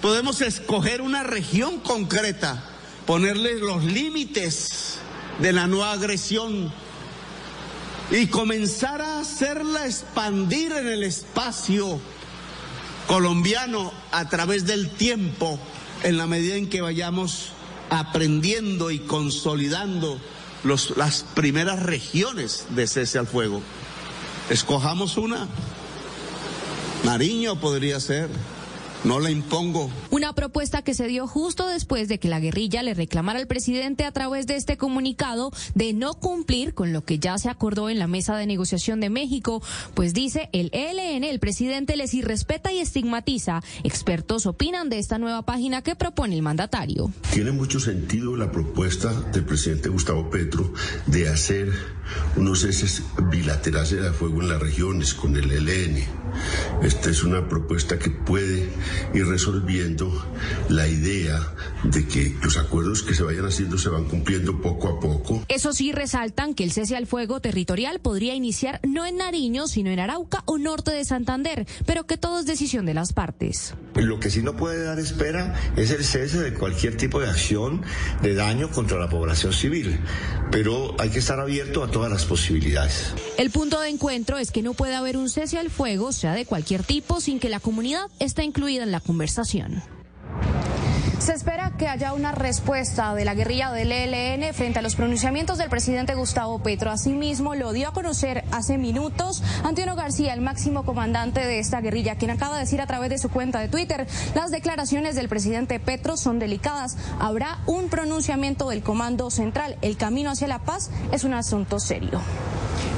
S48: Podemos escoger una región concreta, ponerle los límites de la no agresión y comenzar a hacerla expandir en el espacio colombiano a través del tiempo en la medida en que vayamos aprendiendo y consolidando los, las primeras regiones de cese al fuego. Escojamos una. Nariño podría ser,
S49: no la impongo.
S36: Una propuesta que se dio justo después de que la guerrilla le reclamara al presidente a través de este comunicado de no cumplir con lo que ya se acordó en la mesa de negociación de México, pues dice el ELN, el presidente les irrespeta y estigmatiza. Expertos opinan de esta nueva página que propone el mandatario.
S28: Tiene mucho sentido la propuesta del presidente Gustavo Petro de hacer unos ceses bilaterales de fuego en las regiones con el ELN. Esta es una propuesta que puede ir resolviendo la idea de que los acuerdos que se vayan haciendo se van cumpliendo poco a poco.
S36: Eso sí, resaltan que el cese al fuego territorial podría iniciar no en Nariño, sino en Arauca o norte de Santander, pero que todo es decisión de las partes.
S50: Lo que sí no puede dar espera es el cese de cualquier tipo de acción de daño contra la población civil, pero hay que estar abierto a todas las posibilidades.
S36: El punto de encuentro es que no puede haber un cese al fuego, sea de cualquier tipo, sin que la comunidad esté incluida en la conversación. Se espera que haya una respuesta de la guerrilla del ELN frente a los pronunciamientos del presidente Gustavo Petro. Asimismo, lo dio a conocer hace minutos Antonio García, el máximo comandante de esta guerrilla, quien acaba de decir a través de su cuenta de Twitter, las declaraciones del presidente Petro son delicadas. Habrá un pronunciamiento del Comando Central. El camino hacia la paz es un asunto serio.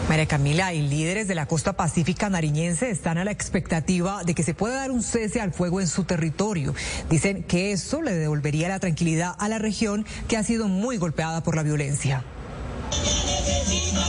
S38: María Camila y líderes de la costa pacífica nariñense están a la expectativa de que se pueda dar un cese al fuego en su territorio. Dicen que eso le devolvería la tranquilidad a la región que ha sido muy golpeada por la violencia.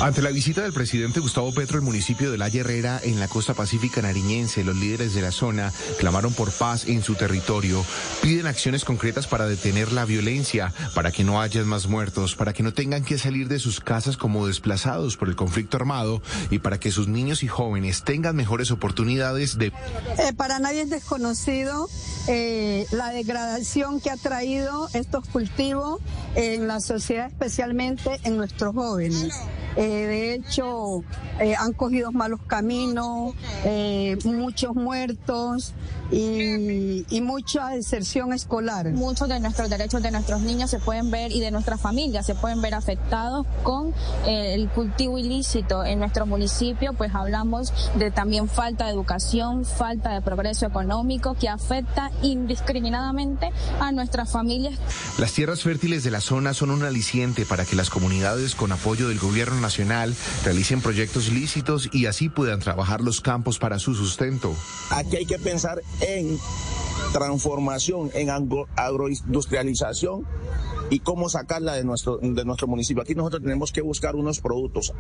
S51: Ante la visita del presidente Gustavo Petro al municipio de La Herrera en la costa pacífica nariñense, los líderes de la zona clamaron por paz en su territorio, piden acciones concretas para detener la violencia, para que no haya más muertos, para que no tengan que salir de sus casas como desplazados por el conflicto armado y para que sus niños y jóvenes tengan mejores oportunidades de...
S52: Eh, para nadie es desconocido eh, la degradación que ha traído estos cultivos en la sociedad, especialmente en nuestros jóvenes. Eh, de hecho, eh, han cogido malos caminos, eh, muchos muertos y, y, mucha deserción escolar.
S53: Muchos de nuestros derechos de nuestros niños se pueden ver y de nuestras familias se pueden ver afectados con el cultivo ilícito en nuestro municipio, pues hablamos de también falta de educación, falta de progreso económico que afecta indiscriminadamente a nuestras familias.
S51: Las tierras fértiles de la zona son un aliciente para que las comunidades con apoyo del gobierno nacional realicen proyectos lícitos y así puedan trabajar los campos para su sustento.
S54: Aquí hay que pensar en transformación, en agroindustrialización y cómo sacarla de nuestro, de nuestro municipio. Aquí nosotros tenemos que buscar unos productos,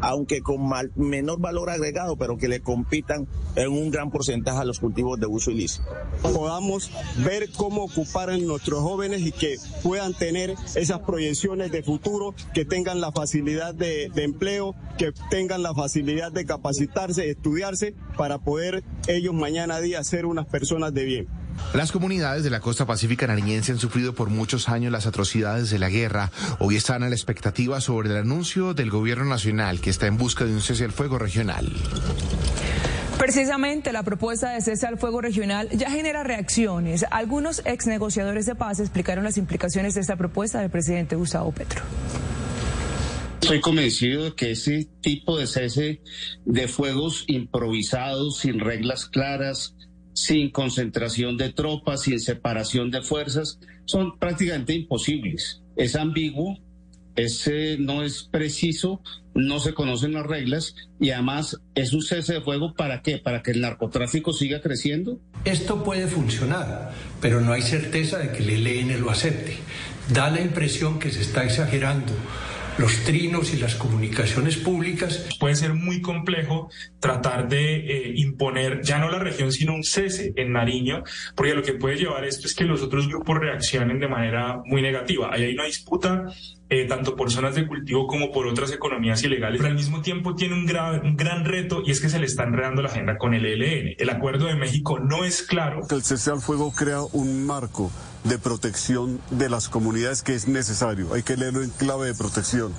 S54: aunque con menor valor agregado, pero que le compitan en un gran porcentaje a los cultivos de uso ilícito.
S32: Podamos ver cómo ocupar a nuestros jóvenes y que puedan tener esas proyecciones de futuro, que tengan la facilidad de, de empleo, que tengan la facilidad de capacitarse, estudiarse, para poder ellos mañana día ser unas personas de bien.
S51: Las comunidades de la costa pacífica nariñense han sufrido por muchos años las atrocidades de la guerra. Hoy están a la expectativa sobre el anuncio del gobierno nacional que está en busca de un cese al fuego regional.
S39: Precisamente la propuesta de cese al fuego regional ya genera reacciones. Algunos ex negociadores de paz explicaron las implicaciones de esta propuesta del presidente Gustavo Petro.
S43: Estoy convencido de que ese tipo de cese de fuegos improvisados, sin reglas claras, sin concentración de tropas, sin separación de fuerzas, son prácticamente imposibles. Es ambiguo, ese no es preciso, no se conocen las reglas y además es un cese de fuego para qué? Para que el narcotráfico siga creciendo.
S55: Esto puede funcionar, pero no hay certeza de que el ELN lo acepte. Da la impresión que se está exagerando los trinos y las comunicaciones públicas.
S47: Puede ser muy complejo tratar de eh, imponer ya no la región, sino un cese en Nariño, porque lo que puede llevar esto es que los otros grupos reaccionen de manera muy negativa. Ahí hay una disputa eh, tanto por zonas de cultivo como por otras economías ilegales, pero al mismo tiempo tiene un, un gran reto y es que se le está enredando la agenda con el ELN. El acuerdo de México no es claro.
S31: El cese al fuego crea un marco de protección de las comunidades que es necesario. Hay que leerlo en clave de protección.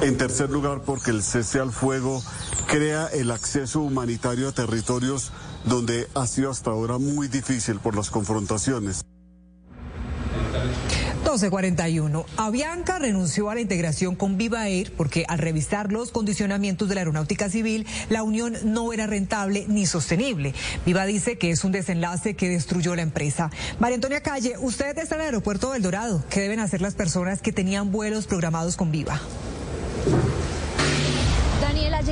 S31: En tercer lugar, porque el cese al fuego crea el acceso humanitario a territorios donde ha sido hasta ahora muy difícil por las confrontaciones.
S38: 1241. Avianca renunció a la integración con Viva Air porque al revisar los condicionamientos de la aeronáutica civil, la unión no era rentable ni sostenible. Viva dice que es un desenlace que destruyó la empresa. María Antonia Calle, usted está en el aeropuerto del Dorado. ¿Qué deben hacer las personas que tenían vuelos programados con Viva?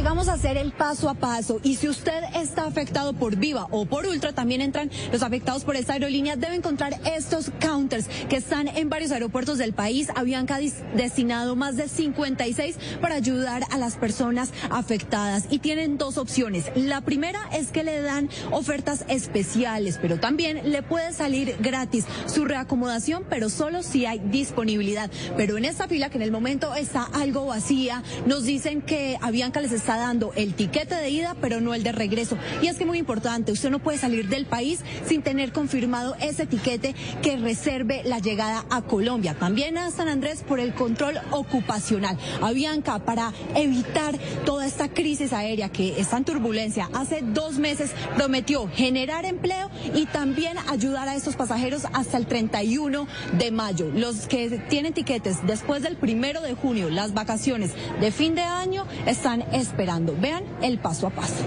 S34: Llegamos a hacer el paso a paso y si usted está afectado por Viva o por Ultra, también entran los afectados por esta aerolínea, debe encontrar estos counters que están en varios aeropuertos del país. Avianca destinado más de 56 para ayudar a las personas afectadas y tienen dos opciones. La primera es que le dan ofertas especiales, pero también le puede salir gratis su reacomodación, pero solo si hay disponibilidad. Pero en esta fila que en el momento está algo vacía, nos dicen que Avianca les está dando el tiquete de ida, pero no el de regreso. Y es que muy importante, usted no puede salir del país sin tener confirmado ese tiquete que reserve la llegada a Colombia. También a San Andrés por el control ocupacional. Avianca, para evitar toda esta crisis aérea que está en turbulencia, hace dos meses prometió generar empleo y también ayudar a estos pasajeros hasta el 31 de mayo. Los que tienen tiquetes después del primero de junio, las vacaciones de fin de año, están esperando. Vean el paso a paso.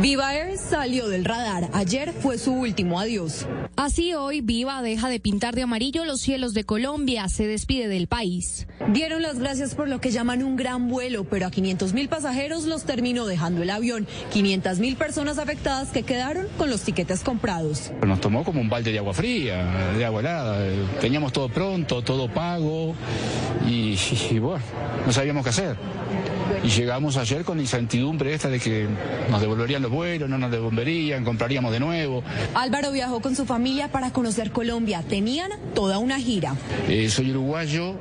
S34: Viva Air salió del radar. Ayer fue su último adiós.
S36: Así hoy Viva deja de pintar de amarillo los cielos de Colombia, se despide del país.
S34: Dieron las gracias por lo que llaman un gran vuelo, pero a 500 mil pasajeros los terminó dejando el avión. 500 mil personas afectadas que quedaron con los tiquetes comprados.
S56: Nos tomó como un balde de agua fría, de agua helada. Teníamos todo pronto, todo pago y, y bueno, no sabíamos qué hacer. Y llegamos ayer con la incertidumbre esta de que nos devolverían los vuelos, no nos devolverían, compraríamos de nuevo.
S34: Álvaro viajó con su familia para conocer Colombia. Tenían toda una gira.
S56: Eh, soy uruguayo,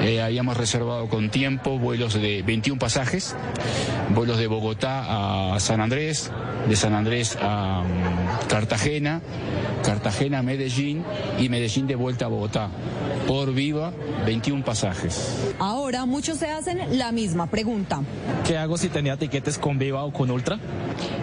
S56: eh, habíamos reservado con tiempo vuelos de 21 pasajes, vuelos de Bogotá a San Andrés, de San Andrés a um, Cartagena, Cartagena a Medellín y Medellín de vuelta a Bogotá. Por viva, 21 pasajes.
S34: Ahora muchos se hacen la misma pregunta.
S57: ¿Qué hago si tenía tiquetes con Viva o con Ultra?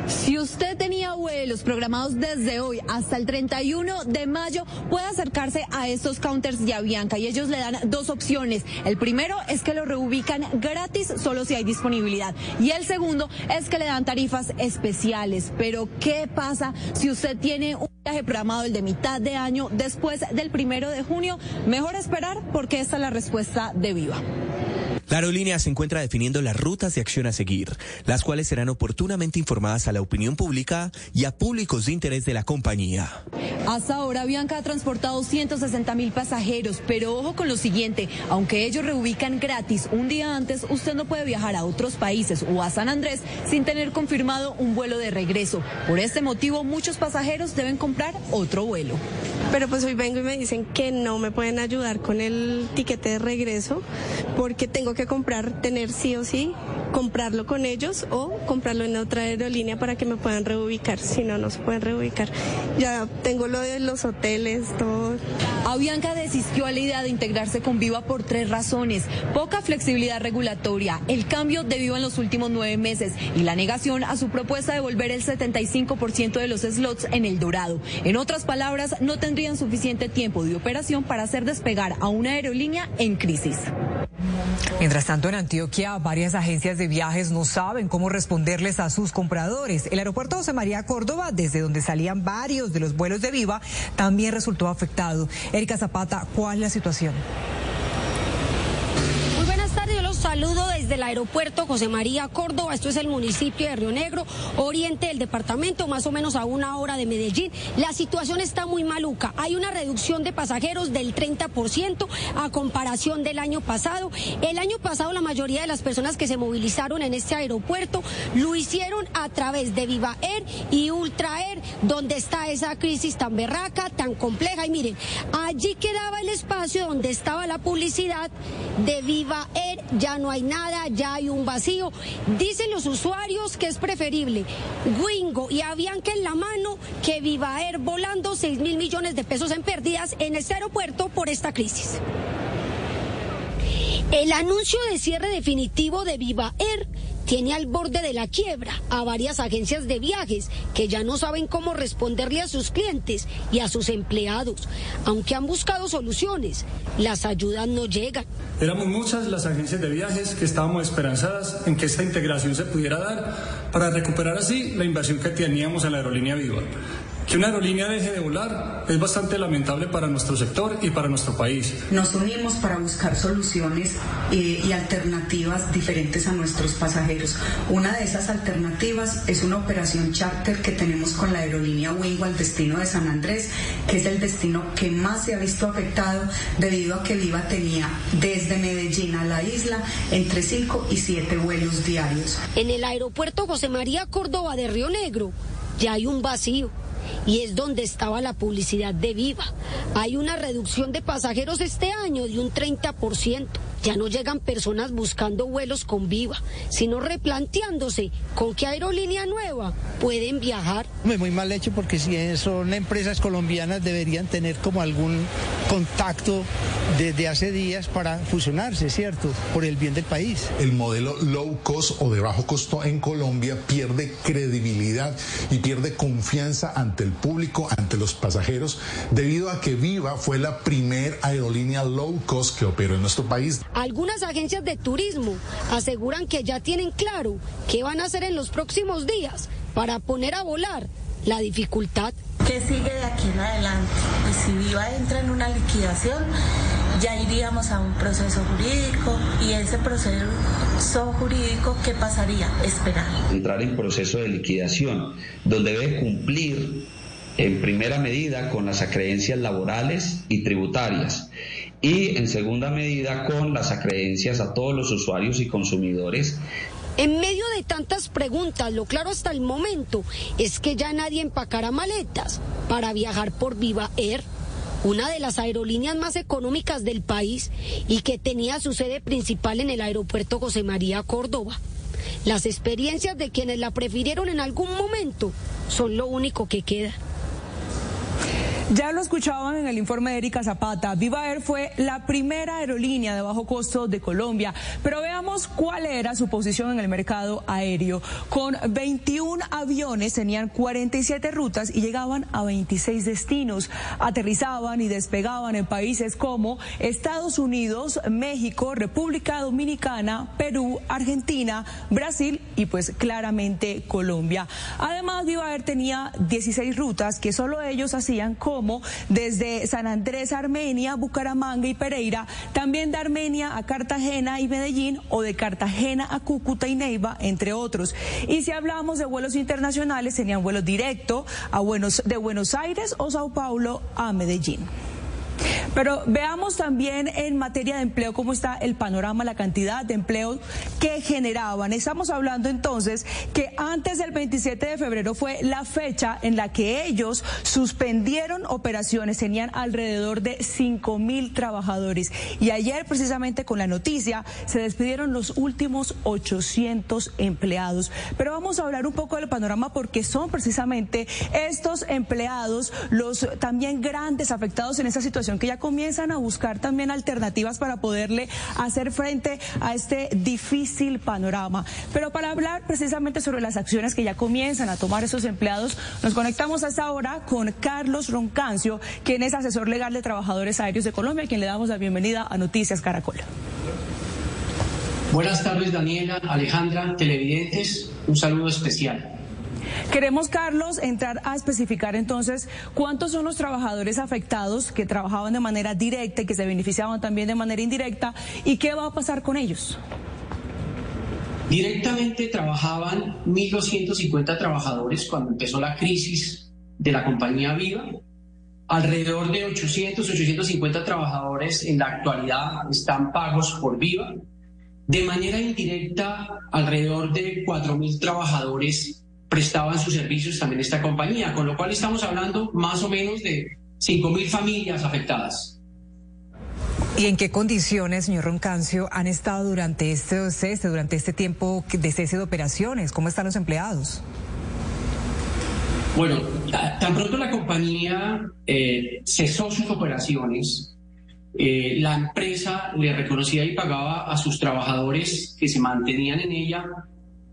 S34: Si usted tenía vuelos programados desde hoy hasta el 31 de mayo, puede acercarse a estos counters de Avianca y ellos le dan dos opciones. El primero es que lo reubican gratis solo si hay disponibilidad y el segundo es que le dan tarifas especiales. Pero ¿qué pasa si usted tiene un viaje programado el de mitad de año después del primero de junio? Mejor esperar porque esta es la respuesta de Viva.
S58: La aerolínea se encuentra definiendo las rutas de acción a seguir, las cuales serán oportunamente informadas a la opinión pública y a públicos de interés de la compañía.
S34: Hasta ahora Bianca ha transportado 160 mil pasajeros, pero ojo con lo siguiente, aunque ellos reubican gratis un día antes, usted no puede viajar a otros países o a San Andrés sin tener confirmado un vuelo de regreso. Por este motivo, muchos pasajeros deben comprar otro vuelo.
S59: Pero pues hoy vengo y me dicen que no me pueden ayudar con el tiquete de regreso porque tengo que comprar, tener sí o sí, comprarlo con ellos o comprarlo en otra aerolínea para que me puedan reubicar. Si no, no se pueden reubicar. Ya tengo lo de los hoteles, todo.
S34: Avianca desistió a la idea de integrarse con Viva por tres razones. Poca flexibilidad regulatoria, el cambio de Viva en los últimos nueve meses y la negación a su propuesta de volver el 75% de los slots en el Dorado. En otras palabras, no tendrían suficiente tiempo de operación para hacer despegar a una aerolínea en crisis.
S38: Mientras tanto, en Antioquia, varias agencias de viajes no saben cómo responderles a sus compradores. El aeropuerto José María Córdoba, desde donde salían varios de los vuelos de Viva, también resultó afectado. Erika Zapata, ¿cuál es la situación?
S60: Saludo desde el aeropuerto José María Córdoba. Esto es el municipio de Río Negro, oriente del departamento, más o menos a una hora de Medellín. La situación está muy maluca. Hay una reducción de pasajeros del 30% a comparación del año pasado. El año pasado la mayoría de las personas que se movilizaron en este aeropuerto lo hicieron a través de Viva Air y Ultra Air, donde está esa crisis tan berraca, tan compleja. Y miren, allí quedaba el espacio donde estaba la publicidad de Viva Air. Ya no hay nada, ya hay un vacío. Dicen los usuarios que es preferible Wingo y Avianca en la mano que Viva Air volando 6 mil millones de pesos en pérdidas en este aeropuerto por esta crisis. El anuncio de cierre definitivo de Viva Air tiene al borde de la quiebra a varias agencias de viajes que ya no saben cómo responderle a sus clientes y a sus empleados. Aunque han buscado soluciones, las ayudas no llegan.
S61: Éramos muchas las agencias de viajes que estábamos esperanzadas en que esta integración se pudiera dar para recuperar así la inversión que teníamos en la aerolínea Viva. Que una aerolínea deje de volar es bastante lamentable para nuestro sector y para nuestro país.
S31: Nos unimos para buscar soluciones eh, y alternativas diferentes a nuestros pasajeros. Una de esas alternativas es una operación charter que tenemos con la aerolínea Wingo al destino de San Andrés, que es el destino que más se ha visto afectado debido a que Viva tenía desde Medellín a la isla entre 5 y 7 vuelos diarios.
S60: En el aeropuerto José María Córdoba de Río Negro ya hay un vacío y es donde estaba la publicidad de Viva. Hay una reducción de pasajeros este año de un 30%. Ya no llegan personas buscando vuelos con Viva, sino replanteándose con qué aerolínea nueva pueden viajar.
S62: Muy mal hecho porque si son empresas colombianas deberían tener como algún contacto desde hace días para fusionarse, ¿cierto? Por el bien del país.
S63: El modelo low cost o de bajo costo en Colombia pierde credibilidad y pierde confianza ante el público, ante los pasajeros, debido a que Viva fue la primera aerolínea low cost que operó en nuestro país.
S60: Algunas agencias de turismo aseguran que ya tienen claro qué van a hacer en los próximos días para poner a volar la dificultad.
S64: ¿Qué sigue de aquí en adelante? Y si Viva entra en una liquidación, ya iríamos a un proceso jurídico y ese proceso jurídico, ¿qué pasaría? Esperar.
S65: Entrar en proceso de liquidación, donde debe cumplir en primera medida con las acreencias laborales y tributarias y en segunda medida con las acreencias a todos los usuarios y consumidores
S60: en medio de tantas preguntas, lo claro hasta el momento es que ya nadie empacará maletas para viajar por Viva Air, una de las aerolíneas más económicas del país y que tenía su sede principal en el aeropuerto José María Córdoba. Las experiencias de quienes la prefirieron en algún momento son lo único que queda.
S39: Ya lo escuchaban en el informe de Erika Zapata. Viva Air fue la primera aerolínea de bajo costo de Colombia. Pero veamos cuál era su posición en el mercado aéreo. Con 21 aviones tenían 47 rutas y llegaban a 26 destinos. Aterrizaban y despegaban en países como Estados Unidos, México, República Dominicana, Perú, Argentina, Brasil y pues claramente Colombia. Además, Viva Air tenía 16 rutas que solo ellos hacían como desde San Andrés, Armenia, Bucaramanga y Pereira, también de Armenia a Cartagena y Medellín o de Cartagena a Cúcuta y Neiva, entre otros. Y si hablamos de vuelos internacionales, tenían vuelos directos a Buenos, de Buenos Aires o Sao Paulo a Medellín. Pero veamos también en materia de empleo cómo está el panorama, la cantidad de empleo que generaban. Estamos hablando entonces que antes del 27 de febrero fue la fecha en la que ellos suspendieron operaciones, tenían alrededor de 5 mil trabajadores. Y ayer precisamente con la noticia se despidieron los últimos 800 empleados. Pero vamos a hablar un poco del panorama porque son precisamente estos empleados los también grandes afectados en esa situación que ya comienzan a buscar también alternativas para poderle hacer frente a este difícil panorama. Pero para hablar precisamente sobre las acciones que ya comienzan a tomar esos empleados, nos conectamos hasta ahora con Carlos Roncancio, quien es asesor legal de trabajadores aéreos de Colombia, a quien le damos la bienvenida a Noticias Caracol.
S66: Buenas tardes, Daniela, Alejandra, televidentes, un saludo especial.
S39: Queremos, Carlos, entrar a especificar entonces cuántos son los trabajadores afectados que trabajaban de manera directa y que se beneficiaban también de manera indirecta y qué va a pasar con ellos.
S66: Directamente trabajaban 1.250 trabajadores cuando empezó la crisis de la compañía Viva. Alrededor de 800, 850 trabajadores en la actualidad están pagos por Viva. De manera indirecta, alrededor de 4.000 trabajadores prestaban sus servicios también esta compañía, con lo cual estamos hablando más o menos de 5.000 familias afectadas.
S38: ¿Y en qué condiciones, señor Roncancio, han estado durante este cese, durante este tiempo de cese de operaciones? ¿Cómo están los empleados?
S66: Bueno, tan pronto la compañía eh, cesó sus operaciones, eh, la empresa le reconocía y pagaba a sus trabajadores que se mantenían en ella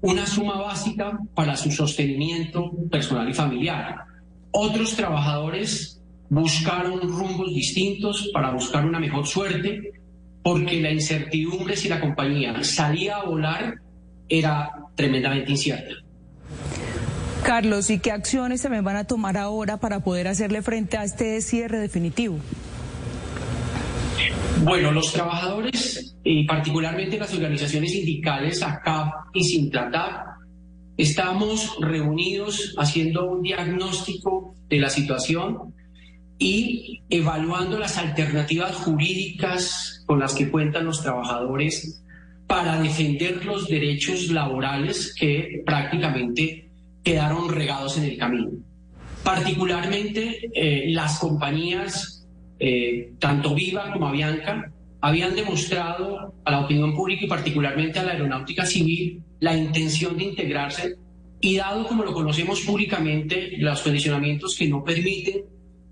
S66: una suma básica para su sostenimiento personal y familiar. Otros trabajadores buscaron rumbos distintos para buscar una mejor suerte, porque la incertidumbre si la compañía salía a volar era tremendamente incierta.
S39: Carlos, ¿y qué acciones se me van a tomar ahora para poder hacerle frente a este cierre definitivo?
S66: Bueno, los trabajadores y particularmente las organizaciones sindicales ACAP y Sintratap estamos reunidos haciendo un diagnóstico de la situación y evaluando las alternativas jurídicas con las que cuentan los trabajadores para defender los derechos laborales que prácticamente quedaron regados en el camino. Particularmente eh, las compañías, eh, tanto Viva como Avianca, habían demostrado a la opinión pública y particularmente a la aeronáutica civil la intención de integrarse y dado como lo conocemos públicamente los condicionamientos que no permiten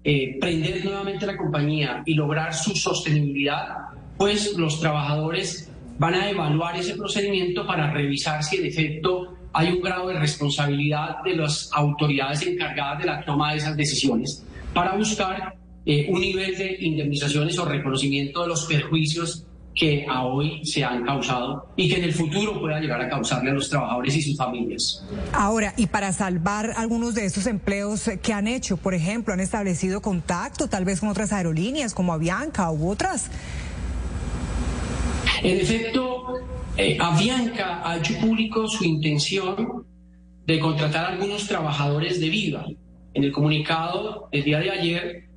S66: eh, prender nuevamente la compañía y lograr su sostenibilidad, pues los trabajadores van a evaluar ese procedimiento para revisar si en efecto hay un grado de responsabilidad de las autoridades encargadas de la toma de esas decisiones para buscar eh, un nivel de indemnizaciones o reconocimiento de los perjuicios que a hoy se han causado y que en el futuro pueda llegar a causarle a los trabajadores y sus familias.
S38: Ahora, y para salvar algunos de esos empleos que han hecho, por ejemplo, han establecido contacto tal vez con otras aerolíneas como Avianca u otras.
S66: En efecto, eh, Avianca ha hecho público su intención de contratar a algunos trabajadores de Viva. En el comunicado del día de ayer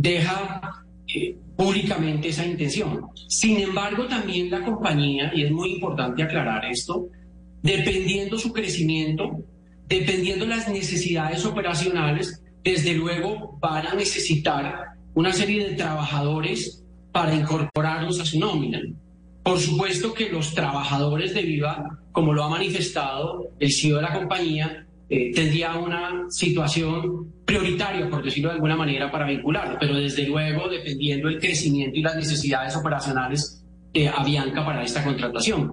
S66: deja eh, públicamente esa intención. Sin embargo, también la compañía, y es muy importante aclarar esto, dependiendo su crecimiento, dependiendo las necesidades operacionales, desde luego van a necesitar una serie de trabajadores para incorporarlos a su nómina. Por supuesto que los trabajadores de Viva, como lo ha manifestado el CEO de la compañía, eh, tendría una situación prioritaria, por decirlo de alguna manera, para vincularlo, pero desde luego dependiendo del crecimiento y las necesidades operacionales de Avianca para esta contratación.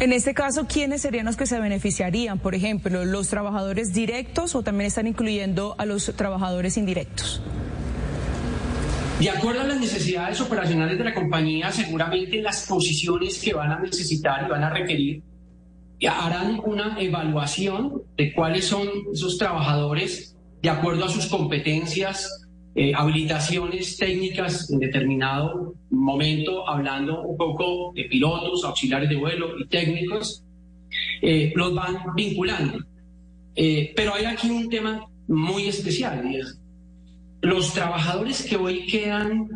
S39: En este caso, ¿quiénes serían los que se beneficiarían? Por ejemplo, ¿los trabajadores directos o también están incluyendo a los trabajadores indirectos?
S66: De acuerdo a las necesidades operacionales de la compañía, seguramente las posiciones que van a necesitar y van a requerir harán una evaluación de cuáles son esos trabajadores de acuerdo a sus competencias, eh, habilitaciones técnicas en determinado momento, hablando un poco de pilotos, auxiliares de vuelo y técnicos, eh, los van vinculando. Eh, pero hay aquí un tema muy especial, y los trabajadores que hoy quedan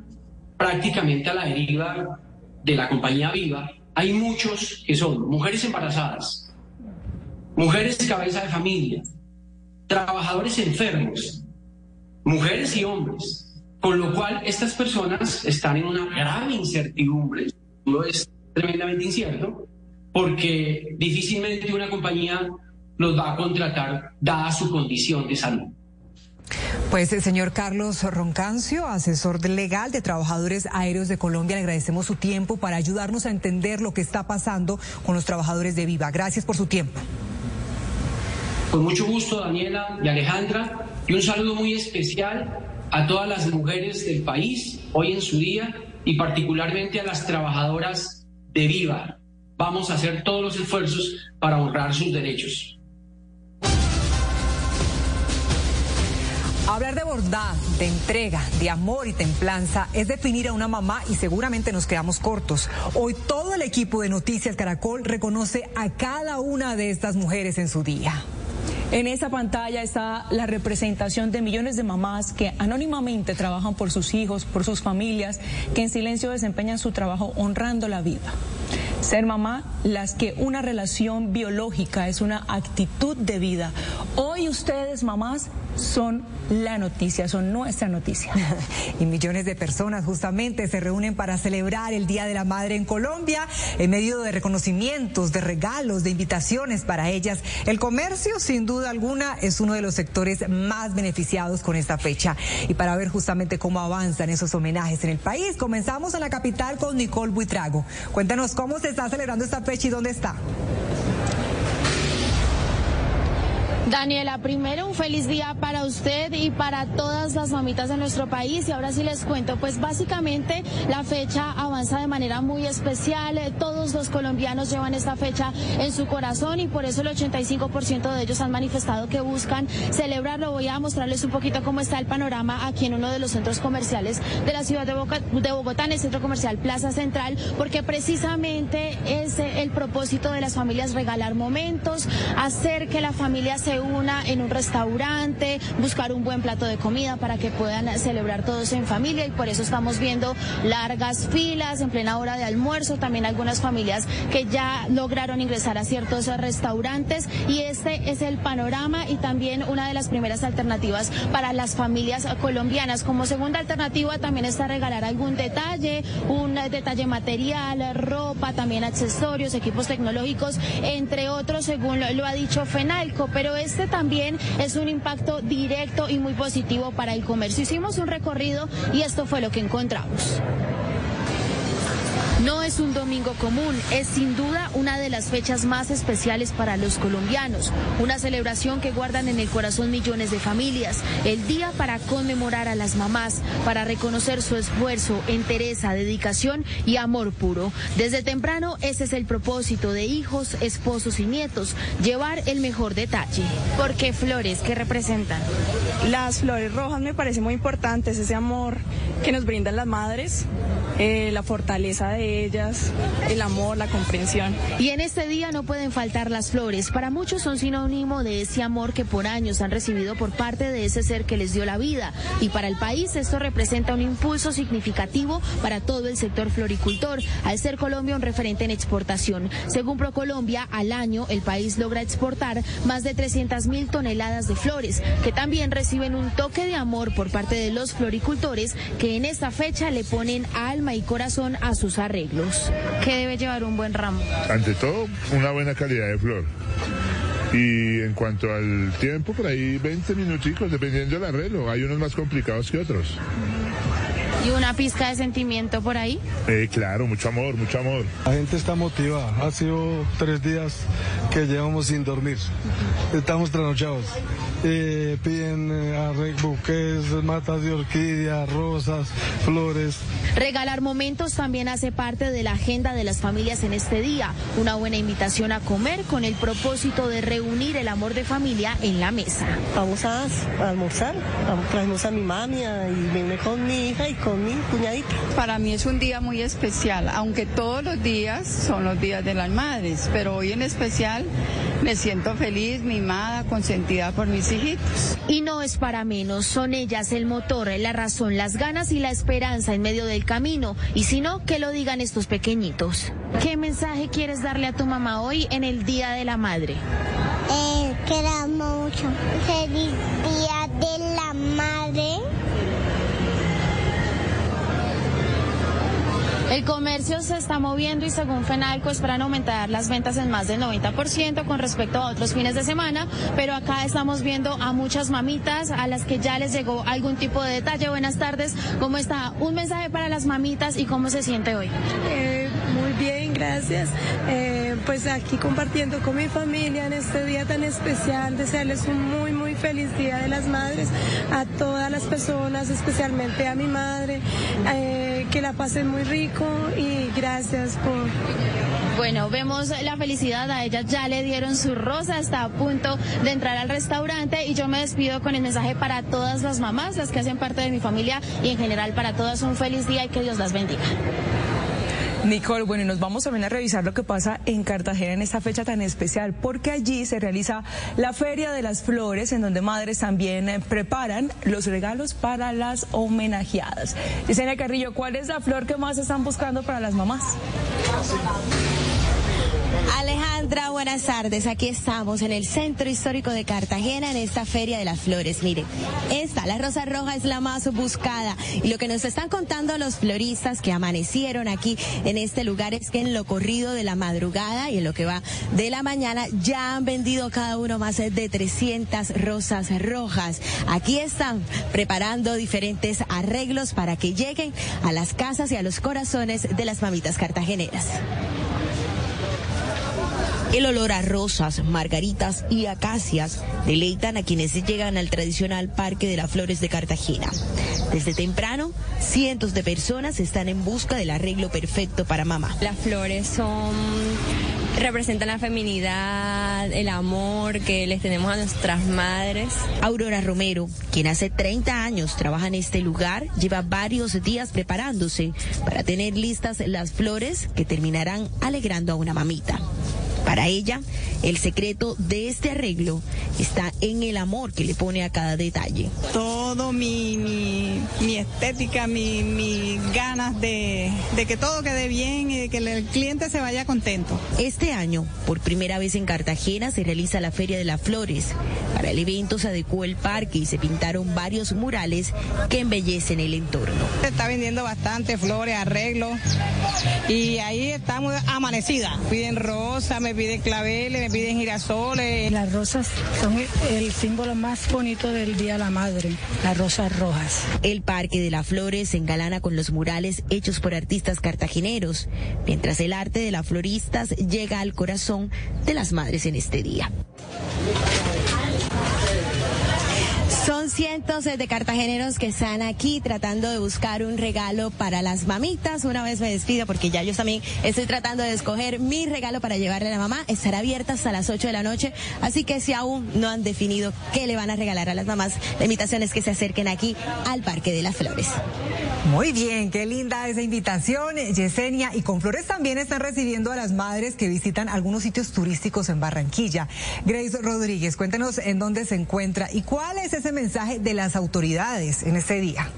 S66: prácticamente a la deriva de la compañía viva, hay muchos que son mujeres embarazadas, mujeres cabeza de familia, trabajadores enfermos, mujeres y hombres, con lo cual estas personas están en una grave incertidumbre, no es tremendamente incierto, porque difícilmente una compañía los va a contratar dada su condición de salud.
S38: Pues el señor Carlos Roncancio, asesor legal de trabajadores aéreos de Colombia, le agradecemos su tiempo para ayudarnos a entender lo que está pasando con los trabajadores de Viva. Gracias por su tiempo.
S66: Con mucho gusto, Daniela y Alejandra, y un saludo muy especial a todas las mujeres del país hoy en su día y particularmente a las trabajadoras de Viva. Vamos a hacer todos los esfuerzos para honrar sus derechos.
S38: Hablar de bondad, de entrega, de amor y templanza es definir a una mamá y seguramente nos quedamos cortos. Hoy todo el equipo de Noticias Caracol reconoce a cada una de estas mujeres en su día.
S39: En esa pantalla está la representación de millones de mamás que anónimamente trabajan por sus hijos, por sus familias, que en silencio desempeñan su trabajo honrando la vida. Ser mamá, las que una relación biológica es una actitud de vida. Hoy ustedes, mamás, son la noticia, son nuestra noticia. *laughs*
S38: y millones de personas justamente se reúnen para celebrar el Día de la Madre en Colombia en medio de reconocimientos, de regalos, de invitaciones para ellas. El comercio, sin duda alguna, es uno de los sectores más beneficiados con esta fecha. Y para ver justamente cómo avanzan esos homenajes en el país, comenzamos en la capital con Nicole Buitrago. Cuéntanos cómo se está celebrando esta fecha y dónde está.
S67: Daniela, primero un feliz día para usted y para todas las mamitas de nuestro país. Y ahora sí les cuento, pues básicamente la fecha avanza de manera muy especial. Todos los colombianos llevan esta fecha en su corazón y por eso el 85% de ellos han manifestado que buscan celebrarlo. Voy a mostrarles un poquito cómo está el panorama aquí en uno de los centros comerciales de la ciudad de, Bogotá, en el centro comercial Plaza Central, porque precisamente es el propósito de las familias regalar momentos, hacer que la familia se una en un restaurante, buscar un buen plato de comida para que puedan celebrar todos en familia. Y por eso estamos viendo largas filas en plena hora de almuerzo, también algunas familias que ya lograron ingresar a ciertos restaurantes. Y este es el panorama y también una de las primeras alternativas para las familias colombianas. Como segunda alternativa también está regalar algún detalle, un detalle material, ropa, también accesorios, equipos tecnológicos, entre otros, según lo ha dicho FENALCO, pero este también es un impacto directo y muy positivo para el comercio. Hicimos un recorrido y esto fue lo que encontramos. No es un domingo común, es sin duda una de las fechas más especiales para los colombianos, una celebración que guardan en el corazón millones de familias, el día para conmemorar a las mamás, para reconocer su esfuerzo, entereza, dedicación y amor puro. Desde temprano ese es el propósito de hijos, esposos y nietos, llevar el mejor detalle. ¿Por qué flores? ¿Qué representan?
S68: Las flores rojas me parecen muy importantes, ese amor que nos brindan las madres, eh, la fortaleza de ellas, el amor, la comprensión.
S67: Y en este día no pueden faltar las flores. Para muchos son sinónimo de ese amor que por años han recibido por parte de ese ser que les dio la vida. Y para el país esto representa un impulso significativo para todo el sector floricultor, al ser Colombia un referente en exportación. Según ProColombia, al año el país logra exportar más de 300 mil toneladas de flores, que también reciben un toque de amor por parte de los floricultores que en esta fecha le ponen alma y corazón a sus arreglos. ¿Qué debe llevar un buen ramo?
S69: Ante todo, una buena calidad de flor. Y en cuanto al tiempo, por ahí 20 minuticos, dependiendo del arreglo. Hay unos más complicados que otros.
S67: ¿Y una pizca de sentimiento por ahí?
S69: Eh, claro, mucho amor, mucho amor.
S70: La gente está motivada. Ha sido tres días que llevamos sin dormir. Estamos trasnochados. Eh, piden eh, buques, matas de orquídeas, rosas, flores.
S67: Regalar momentos también hace parte de la agenda de las familias en este día. Una buena invitación a comer con el propósito de reunir el amor de familia en la mesa.
S71: Vamos a, almorzar, vamos, a mi mami y venme con mi hija y con mi cuñadita.
S72: Para mí es un día muy especial, aunque todos los días son los días de las madres, pero hoy en especial me siento feliz, mimada, consentida por mis hijitos.
S67: Y no es para menos, son ellas el motor, la razón, las ganas y la esperanza en medio del camino. Y si no, que lo digan estos pequeñitos. ¿Qué mensaje quieres darle a tu mamá hoy en el Día de la Madre?
S73: Eh, que la amo mucho. Feliz Día de la Madre.
S67: El comercio se está moviendo y según FENALCO esperan aumentar las ventas en más del 90% con respecto a otros fines de semana, pero acá estamos viendo a muchas mamitas a las que ya les llegó algún tipo de detalle. Buenas tardes, ¿cómo está? Un mensaje para las mamitas y cómo se siente hoy.
S74: Eh, muy bien, gracias. Eh, pues aquí compartiendo con mi familia en este día tan especial, desearles un muy, muy feliz Día de las Madres a todas las personas, especialmente a mi madre, eh, que la pasen muy rico y gracias por...
S67: Bueno, vemos la felicidad a ella, ya le dieron su rosa, está a punto de entrar al restaurante y yo me despido con el mensaje para todas las mamás, las que hacen parte de mi familia y en general para todas un feliz día y que Dios las bendiga.
S39: Nicole, bueno, y nos vamos también a revisar lo que pasa en Cartagena en esta fecha tan especial, porque allí se realiza la Feria de las Flores, en donde madres también eh, preparan los regalos para las homenajeadas. Yesenia Carrillo, ¿cuál es la flor que más están buscando para las mamás?
S75: Alejandra, buenas tardes. Aquí estamos en el Centro Histórico de Cartagena en esta Feria de las Flores. Mire, esta, la rosa roja, es la más buscada. Y lo que nos están contando los floristas que amanecieron aquí en este lugar es que en lo corrido de la madrugada y en lo que va de la mañana ya han vendido cada uno más de 300 rosas rojas. Aquí están preparando diferentes arreglos para que lleguen a las casas y a los corazones de las mamitas cartageneras. El olor a rosas, margaritas y acacias deleitan a quienes llegan al tradicional Parque de las Flores de Cartagena. Desde temprano, cientos de personas están en busca del arreglo perfecto para mamá.
S76: Las flores son representan la feminidad, el amor que les tenemos a nuestras madres.
S75: Aurora Romero, quien hace 30 años trabaja en este lugar, lleva varios días preparándose para tener listas las flores que terminarán alegrando a una mamita. Para ella, el secreto de este arreglo está en el amor que le pone a cada detalle.
S77: Todo mi, mi, estética, mis mi ganas de, de, que todo quede bien y de que el cliente se vaya contento.
S75: Este año, por primera vez en Cartagena, se realiza la Feria de las Flores. Para el evento se adecuó el parque y se pintaron varios murales que embellecen el entorno.
S77: Se está vendiendo bastante flores, arreglos y ahí estamos amanecida. Piden rosa, me piden claveles, me piden girasoles.
S78: Las rosas son el símbolo más bonito del Día de la Madre, las rosas rojas.
S75: El Parque de las Flores se engalana con los murales hechos por artistas cartageneros, mientras el arte de las floristas llega al corazón de las madres en este día. Cientos de cartageneros que están aquí tratando de buscar un regalo para las mamitas. Una vez me despido porque ya yo también estoy tratando de escoger mi regalo para llevarle a la mamá. Estará abierta hasta las 8 de la noche, así que si aún no han definido qué le van a regalar a las mamás, la invitación es que se acerquen aquí al Parque de las Flores.
S38: Muy bien, qué linda esa invitación, Yesenia. Y con flores también están recibiendo a las madres que visitan algunos sitios turísticos en Barranquilla. Grace Rodríguez, cuéntenos en dónde se encuentra y cuál es ese mensaje de las autoridades en este día.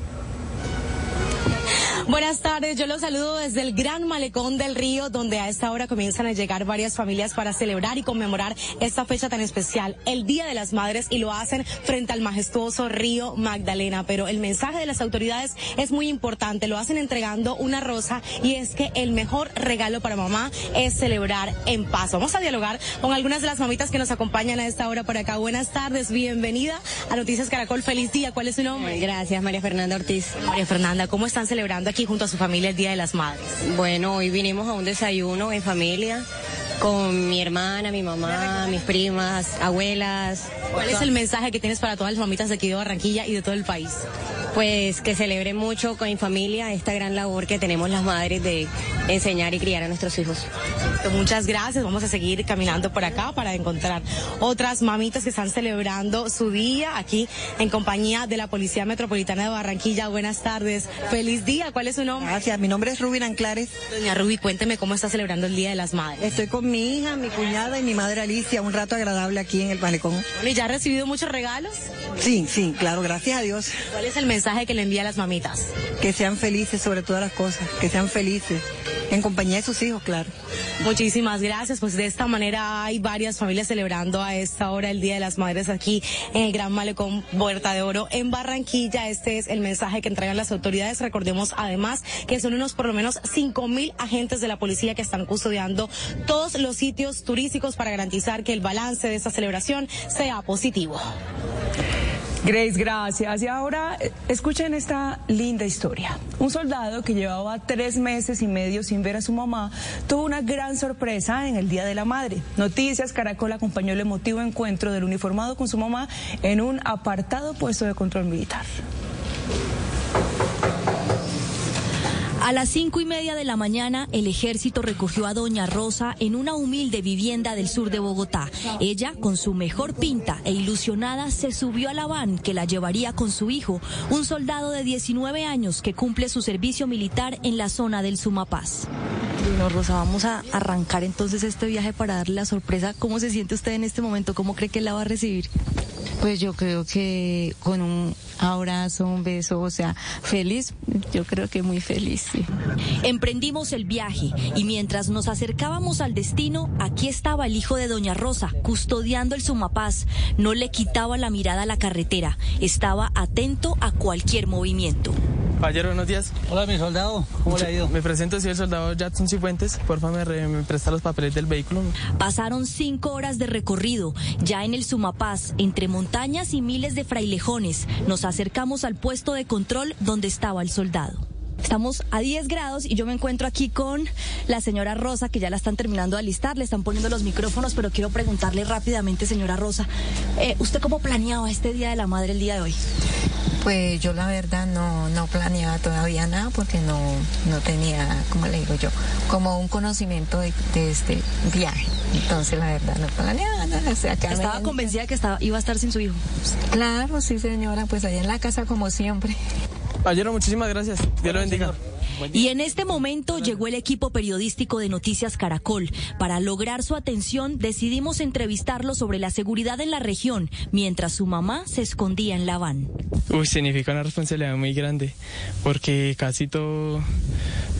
S75: Buenas tardes, yo los saludo desde el Gran Malecón del Río, donde a esta hora comienzan a llegar varias familias para celebrar y conmemorar esta fecha tan especial, el Día de las Madres, y lo hacen frente al majestuoso río Magdalena. Pero el mensaje de las autoridades es muy importante, lo hacen entregando una rosa y es que el mejor regalo para mamá es celebrar en paz. Vamos a dialogar con algunas de las mamitas que nos acompañan a esta hora por acá. Buenas tardes, bienvenida a Noticias Caracol, feliz día. ¿Cuál es su nombre?
S76: Gracias, María Fernanda Ortiz.
S75: María Fernanda, ¿cómo están celebrando aquí junto a su familia el Día de las Madres?
S76: Bueno, hoy vinimos a un desayuno en familia con mi hermana, mi mamá, mis primas, abuelas.
S75: ¿Cuál es el mensaje que tienes para todas las mamitas de aquí de Barranquilla y de todo el país?
S76: Pues que celebre mucho con mi familia esta gran labor que tenemos las madres de enseñar y criar a nuestros hijos.
S75: Muchas gracias. Vamos a seguir caminando por acá para encontrar otras mamitas que están celebrando su día aquí en compañía de la Policía Metropolitana de Barranquilla. Buenas tardes. Feliz día. ¿Cuál es su nombre?
S79: Gracias. Mi nombre es Rubin Anclares.
S75: Doña Ruby, cuénteme cómo está celebrando el Día de las Madres.
S79: Estoy con mi hija, mi cuñada y mi madre Alicia. Un rato agradable aquí en el malecón.
S75: ¿y ya ha recibido muchos regalos?
S79: Sí, sí, claro. Gracias a Dios.
S75: ¿Cuál es el mensaje? mensaje que le envía a las mamitas?
S79: Que sean felices sobre todas las cosas, que sean felices, en compañía de sus hijos, claro.
S75: Muchísimas gracias. Pues de esta manera hay varias familias celebrando a esta hora el Día de las Madres aquí en el Gran Malecón Puerta de Oro en Barranquilla. Este es el mensaje que entregan las autoridades. Recordemos además que son unos por lo menos cinco mil agentes de la policía que están custodiando todos los sitios turísticos para garantizar que el balance de esta celebración sea positivo.
S39: Grace, gracias. Y ahora eh, escuchen esta linda historia. Un soldado que llevaba tres meses y medio sin ver a su mamá tuvo una gran sorpresa en el Día de la Madre. Noticias Caracol acompañó el emotivo encuentro del uniformado con su mamá en un apartado puesto de control militar.
S80: A las cinco y media de la mañana, el ejército recogió a Doña Rosa en una humilde vivienda del sur de Bogotá. Ella, con su mejor pinta e ilusionada, se subió a la van que la llevaría con su hijo, un soldado de 19 años que cumple su servicio militar en la zona del Sumapaz.
S75: Doña Rosa, vamos a arrancar entonces este viaje para darle la sorpresa. ¿Cómo se siente usted en este momento? ¿Cómo cree que la va a recibir?
S81: Pues yo creo que con un abrazo, un beso, o sea, feliz, yo creo que muy feliz. Sí.
S80: Emprendimos el viaje y mientras nos acercábamos al destino, aquí estaba el hijo de Doña Rosa, custodiando el Sumapaz. No le quitaba la mirada a la carretera, estaba atento a cualquier movimiento.
S82: Caballero, buenos días.
S83: Hola, mi soldado. ¿Cómo le ha ido?
S82: Me presento, soy el soldado Jackson Cifuentes. Porfa, me, me presta los papeles del vehículo.
S80: Pasaron cinco horas de recorrido. Ya en el Sumapaz, entre montañas y miles de frailejones, nos acercamos al puesto de control donde estaba el soldado. Estamos a 10 grados y yo me encuentro aquí con la señora Rosa, que ya la están terminando de alistar, le están poniendo los micrófonos, pero quiero preguntarle rápidamente, señora Rosa, eh, ¿usted cómo planeaba este Día de la Madre el día de hoy?
S84: Pues yo la verdad no, no planeaba todavía nada porque no, no tenía, como le digo yo, como un conocimiento de, de este viaje. Entonces la verdad no planeaba nada. O sea, que
S80: ¿Estaba convencida que estaba, iba a estar sin su hijo?
S84: Claro, sí señora, pues allá en la casa como siempre.
S85: Ayer muchísimas gracias. Dios lo bendiga.
S80: Y en este momento llegó el equipo periodístico de Noticias Caracol. Para lograr su atención decidimos entrevistarlo sobre la seguridad en la región, mientras su mamá se escondía en la van.
S85: Uy, significa una responsabilidad muy grande, porque casi todo,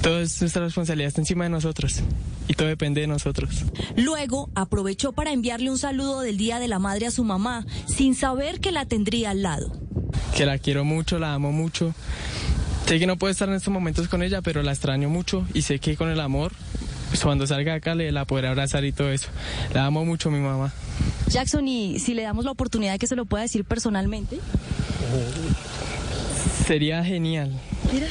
S85: es nuestra responsabilidad está encima de nosotros y todo depende de nosotros.
S80: Luego aprovechó para enviarle un saludo del Día de la Madre a su mamá, sin saber que la tendría al lado.
S85: Que la quiero mucho, la amo mucho. Sé que no puedo estar en estos momentos con ella, pero la extraño mucho y sé que con el amor, pues cuando salga de acá le la podré abrazar y todo eso. La amo mucho mi mamá.
S80: Jackson, y si le damos la oportunidad de que se lo pueda decir personalmente.
S85: Sería genial.
S80: Mira.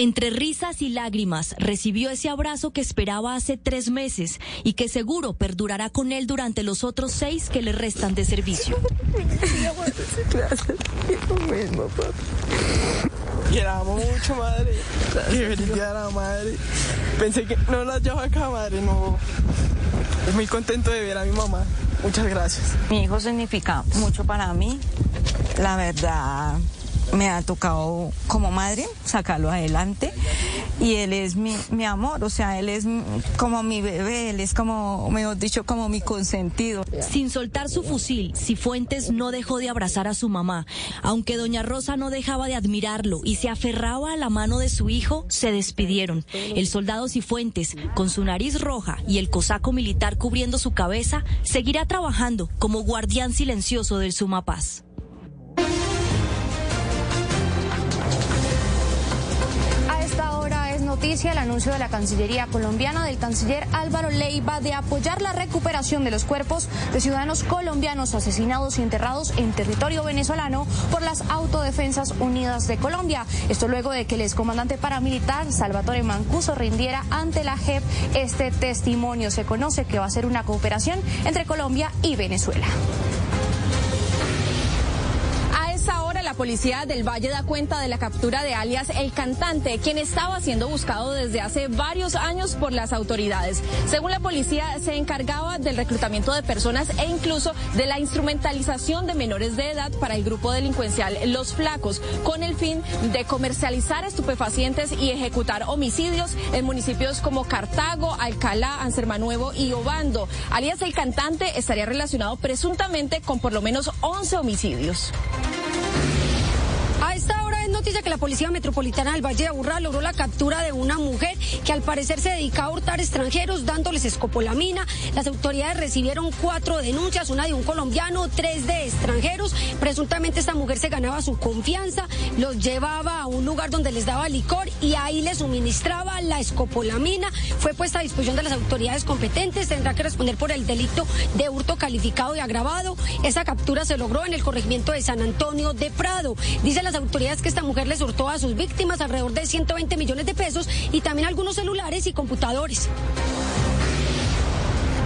S80: Entre risas y lágrimas recibió ese abrazo que esperaba hace tres meses y que seguro perdurará con él durante los otros seis que le restan de servicio.
S85: Que la amo mucho, madre. Que la madre. Pensé que no la llevo acá, madre. No. Estoy muy contento de ver a mi mamá. Muchas gracias.
S86: Mi hijo significa mucho para mí. La verdad, me ha tocado como madre sacarlo adelante y él es mi, mi amor, o sea, él es como mi bebé, él es como, mejor dicho, como mi consentido.
S80: Sin soltar su fusil, Cifuentes no dejó de abrazar a su mamá. Aunque doña Rosa no dejaba de admirarlo y se aferraba a la mano de su hijo, se despidieron. El soldado Cifuentes, con su nariz roja y el cosaco militar cubriendo su cabeza, seguirá trabajando como guardián silencioso del Sumapaz.
S36: Noticia el anuncio de la Cancillería colombiana del canciller Álvaro Leiva de apoyar la recuperación de los cuerpos de ciudadanos colombianos asesinados y enterrados en territorio venezolano por las Autodefensas Unidas de Colombia. Esto luego de que el excomandante paramilitar Salvatore Mancuso rindiera ante la JEP este testimonio. Se conoce que va a ser una cooperación entre Colombia y Venezuela.
S87: Policía del Valle da cuenta de la captura de alias El Cantante, quien estaba siendo buscado desde hace varios años por las autoridades. Según la policía, se encargaba del reclutamiento de personas e incluso de la instrumentalización de menores de edad para el grupo delincuencial Los Flacos, con el fin de comercializar estupefacientes y ejecutar homicidios en municipios como Cartago, Alcalá, Ansermanuevo y Obando. Alias El Cantante estaría relacionado presuntamente con por lo menos 11 homicidios.
S60: Noticia que la Policía Metropolitana del Valle de Aburrá logró la captura de una mujer que al parecer se dedicaba a hurtar extranjeros dándoles escopolamina. Las autoridades recibieron cuatro denuncias, una de un colombiano, tres de extranjeros. Presuntamente esta mujer se ganaba su confianza, los llevaba a un lugar donde les daba licor y ahí les suministraba la escopolamina. Fue puesta a disposición de las autoridades competentes, tendrá que responder por el delito de hurto calificado y agravado. Esa captura se logró en el corregimiento de San Antonio de Prado. Dicen las autoridades que esta mujer les hurtó a sus víctimas alrededor de 120 millones de pesos y también algunos celulares y computadores.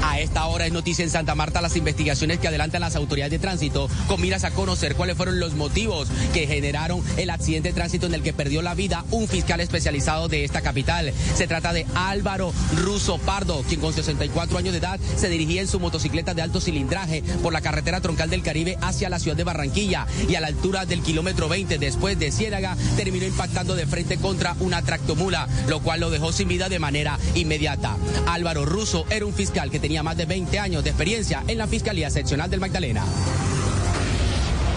S19: A esta hora es noticia en Santa Marta las investigaciones que adelantan las autoridades de tránsito con miras a conocer cuáles fueron los motivos que generaron el accidente de tránsito en el que perdió la vida un fiscal especializado de esta capital. Se trata de Álvaro Russo Pardo, quien con 64 años de edad se dirigía en su motocicleta de alto cilindraje por la carretera troncal del Caribe hacia la ciudad de Barranquilla y a la altura del kilómetro 20 después de Ciénaga terminó impactando de frente contra una tractomula, lo cual lo dejó sin vida de manera inmediata. Álvaro Russo era un fiscal que tenía más de 20 años de experiencia en la Fiscalía Seccional del Magdalena.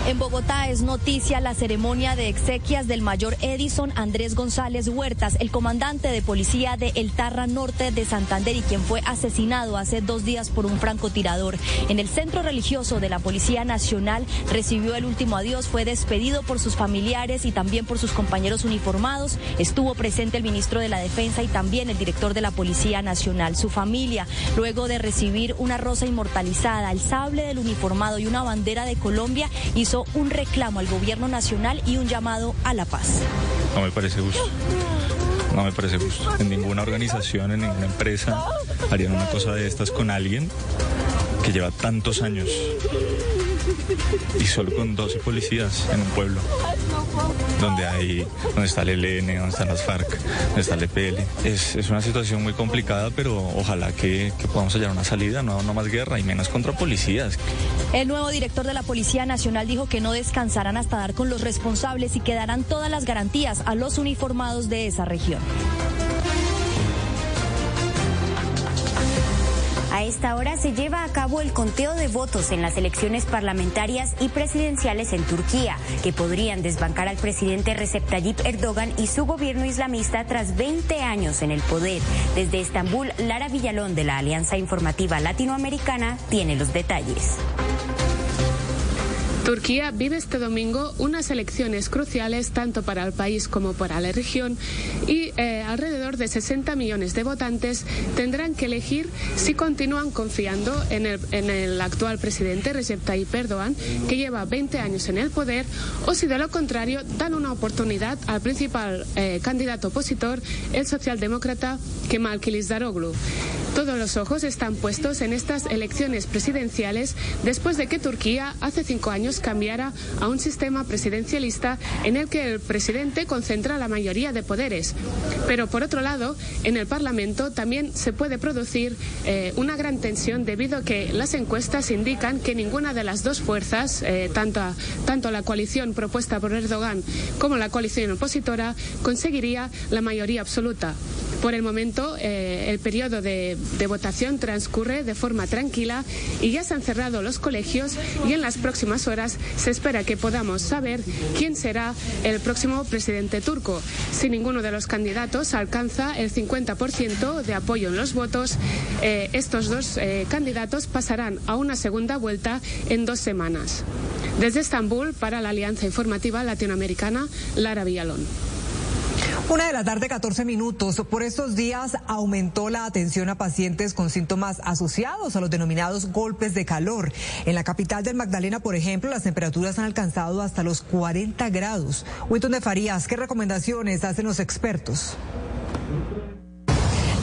S80: En Bogotá es noticia la ceremonia de exequias del mayor Edison Andrés González Huertas, el comandante de policía de El Tarra Norte de Santander y quien fue asesinado hace dos días por un francotirador. En el centro religioso de la Policía Nacional recibió el último adiós, fue despedido por sus familiares y también por sus compañeros uniformados. Estuvo presente el ministro de la Defensa y también el director de la Policía Nacional. Su familia, luego de recibir una rosa inmortalizada, el sable del uniformado y una bandera de Colombia, hizo un reclamo al gobierno nacional y un llamado a la paz.
S88: No me parece justo. No me parece justo. En ninguna organización, en ninguna empresa harían una cosa de estas con alguien que lleva tantos años y solo con 12 policías en un pueblo donde hay, donde está el ELN, donde están las FARC, donde está el EPL. Es, es una situación muy complicada, pero ojalá que, que podamos hallar una salida, no, no más guerra y menos contra policías.
S80: El nuevo director de la Policía Nacional dijo que no descansarán hasta dar con los responsables y que darán todas las garantías a los uniformados de esa región.
S89: A esta hora se lleva a cabo el conteo de votos en las elecciones parlamentarias y presidenciales en Turquía, que podrían desbancar al presidente Recep Tayyip Erdogan y su gobierno islamista tras 20 años en el poder. Desde Estambul, Lara Villalón de la Alianza Informativa Latinoamericana tiene los detalles.
S26: Turquía vive este domingo unas elecciones cruciales tanto para el país como para la región y eh, alrededor de 60 millones de votantes tendrán que elegir si continúan confiando en el, en el actual presidente Recep Tayyip Erdogan, que lleva 20 años en el poder, o si de lo contrario dan una oportunidad al principal eh, candidato opositor, el socialdemócrata Kemal Kılıçdaroğlu. Todos los ojos están puestos en estas elecciones presidenciales después de que Turquía hace cinco años cambiara a un sistema presidencialista en el que el presidente concentra la mayoría de poderes. Pero por otro lado, en el Parlamento también se puede producir eh, una gran tensión debido a que las encuestas indican que ninguna de las dos fuerzas, eh, tanto, tanto la coalición propuesta por Erdogan como la coalición opositora, conseguiría la mayoría absoluta. Por el momento, eh, el periodo de, de, votación transcurre de forma tranquila y ya se han cerrado los colegios y en las próximas horas se espera que podamos saber quién será el próximo presidente turco. Si ninguno de los candidatos alcanza el 50% de apoyo en los votos, eh, estos dos eh, candidatos pasarán a una segunda vuelta en dos semanas. Desde Estambul, para la Alianza Informativa Latinoamericana, Lara Villalón.
S38: Una de la tarde, 14 minutos. Por estos días aumentó la atención a pacientes con síntomas asociados a los denominados golpes de calor. En la capital del Magdalena, por ejemplo, las temperaturas han alcanzado hasta los 40 grados. Winton de Farías, ¿qué recomendaciones hacen los expertos?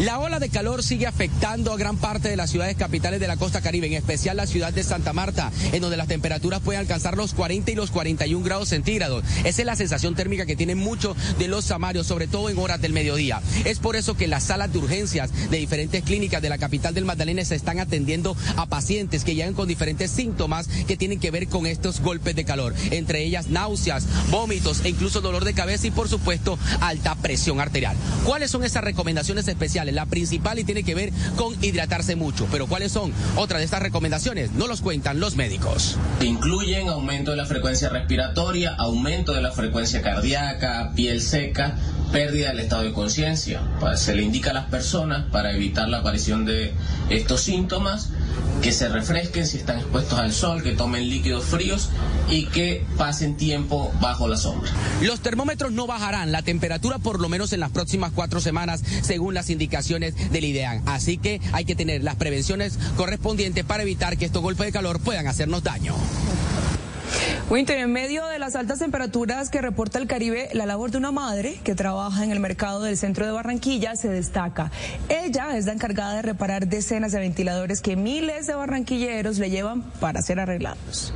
S19: La ola de calor sigue afectando a gran parte de las ciudades capitales de la costa caribe, en especial la ciudad de Santa Marta, en donde las temperaturas pueden alcanzar los 40 y los 41 grados centígrados. Esa es la sensación térmica que tienen muchos de los samarios, sobre todo en horas del mediodía. Es por eso que las salas de urgencias de diferentes clínicas de la capital del Magdalena se están atendiendo a pacientes que llegan con diferentes síntomas que tienen que ver con estos golpes de calor, entre ellas náuseas, vómitos e incluso dolor de cabeza y por supuesto alta presión arterial. ¿Cuáles son esas recomendaciones especiales? La principal y tiene que ver con hidratarse mucho. Pero ¿cuáles son otras de estas recomendaciones? No los cuentan los médicos.
S90: Incluyen aumento de la frecuencia respiratoria, aumento de la frecuencia cardíaca, piel seca, pérdida del estado de conciencia. Se le indica a las personas para evitar la aparición de estos síntomas que se refresquen si están expuestos al sol, que tomen líquidos fríos y que pasen tiempo bajo la sombra.
S19: Los termómetros no bajarán la temperatura por lo menos en las próximas cuatro semanas según las indicaciones del IDEAN. Así que hay que tener las prevenciones correspondientes para evitar que estos golpes de calor puedan hacernos daño.
S39: Winter, en medio de las altas temperaturas que reporta el Caribe, la labor de una madre que trabaja en el mercado del centro de Barranquilla se destaca. Ella es la encargada de reparar decenas de ventiladores que miles de barranquilleros le llevan para ser arreglados.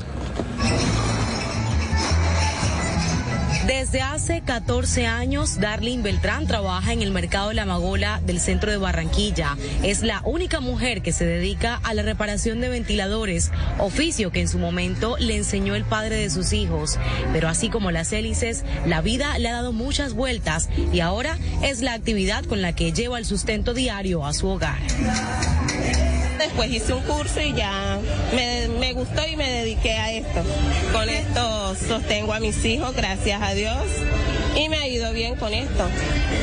S80: Desde hace 14 años, Darlene Beltrán trabaja en el mercado de la Magola del centro de Barranquilla. Es la única mujer que se dedica a la reparación de ventiladores, oficio que en su momento le enseñó el padre de sus hijos. Pero así como las hélices, la vida le ha dado muchas vueltas y ahora es la actividad con la que lleva el sustento diario a su hogar.
S91: Después hice un curso y ya me, me gustó y me dediqué a esto. Con esto sostengo a mis hijos, gracias a Dios y me ha ido bien con esto.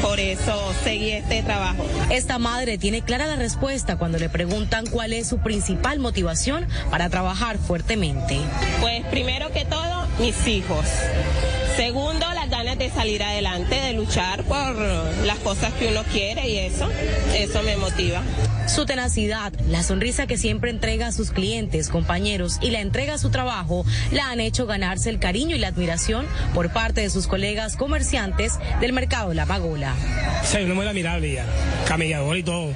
S91: Por eso seguí este trabajo.
S92: Esta madre tiene clara la respuesta cuando le preguntan cuál es su principal motivación para trabajar fuertemente.
S91: Pues primero que todo, mis hijos. Segundo, las ganas de salir adelante, de luchar por las cosas que uno quiere y eso, eso me motiva.
S92: Su tenacidad, la sonrisa que siempre entrega a sus clientes, compañeros y la entrega a su trabajo la han hecho ganarse el cariño y la admiración por parte de sus colegas comerciantes del mercado de La Pagola.
S93: Sí, una muy admirable ya, camellador y todo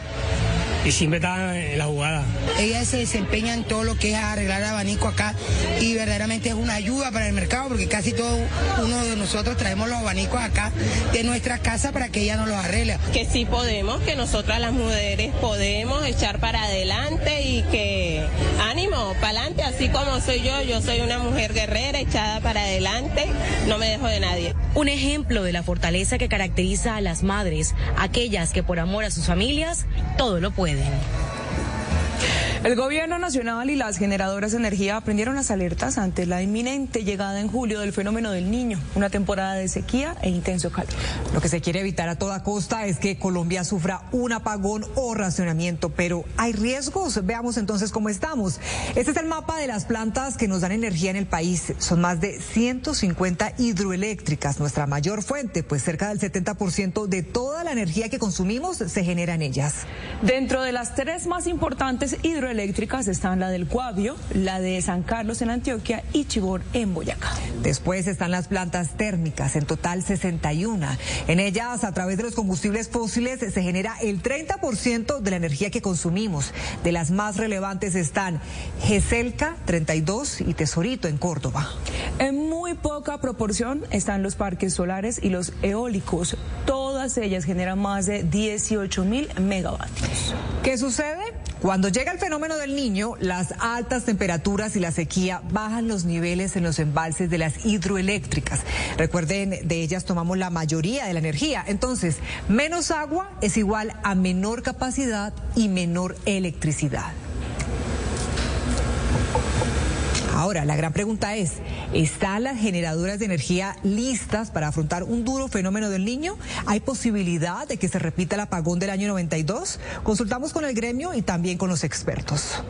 S93: y siempre está en la jugada.
S90: Ella se desempeña en todo lo que es arreglar abanico acá y verdaderamente es una ayuda para el mercado porque casi todo uno de nosotros traemos los abanicos acá de nuestra casa para que ella nos los arregle.
S91: Que sí podemos, que nosotras las mujeres podemos echar para adelante y que ánimo, para adelante, así como soy yo, yo soy una mujer guerrera echada para adelante, no me dejo de nadie.
S92: Un ejemplo de la fortaleza que caracteriza a las madres, aquellas que por amor a sus familias todo lo pueden pueden.
S39: El gobierno nacional y las generadoras de energía aprendieron las alertas ante la inminente llegada en julio del fenómeno del niño, una temporada de sequía e intenso calor.
S38: Lo que se quiere evitar a toda costa es que Colombia sufra un apagón o racionamiento, pero ¿hay riesgos? Veamos entonces cómo estamos. Este es el mapa de las plantas que nos dan energía en el país. Son más de 150 hidroeléctricas, nuestra mayor fuente, pues cerca del 70% de toda la energía que consumimos se genera en ellas.
S39: Dentro de las tres más importantes hidroeléctricas, eléctricas están la del Cuavio, la de San Carlos en Antioquia y Chibor en Boyacá.
S38: Después están las plantas térmicas, en total 61. En ellas, a través de los combustibles fósiles, se genera el 30% de la energía que consumimos. De las más relevantes están GESELCA 32 y Tesorito en Córdoba.
S39: En muy poca proporción están los parques solares y los eólicos. Todas ellas generan más de 18 mil megavatios.
S38: ¿Qué sucede? Cuando llega el fenómeno del niño, las altas temperaturas y la sequía bajan los niveles en los embalses de las hidroeléctricas. Recuerden, de ellas tomamos la mayoría de la energía. Entonces, menos agua es igual a menor capacidad y menor electricidad. Ahora, la gran pregunta es, ¿están las generadoras de energía listas para afrontar un duro fenómeno del niño? ¿Hay posibilidad de que se repita el apagón del año 92? Consultamos con el gremio y también con los expertos.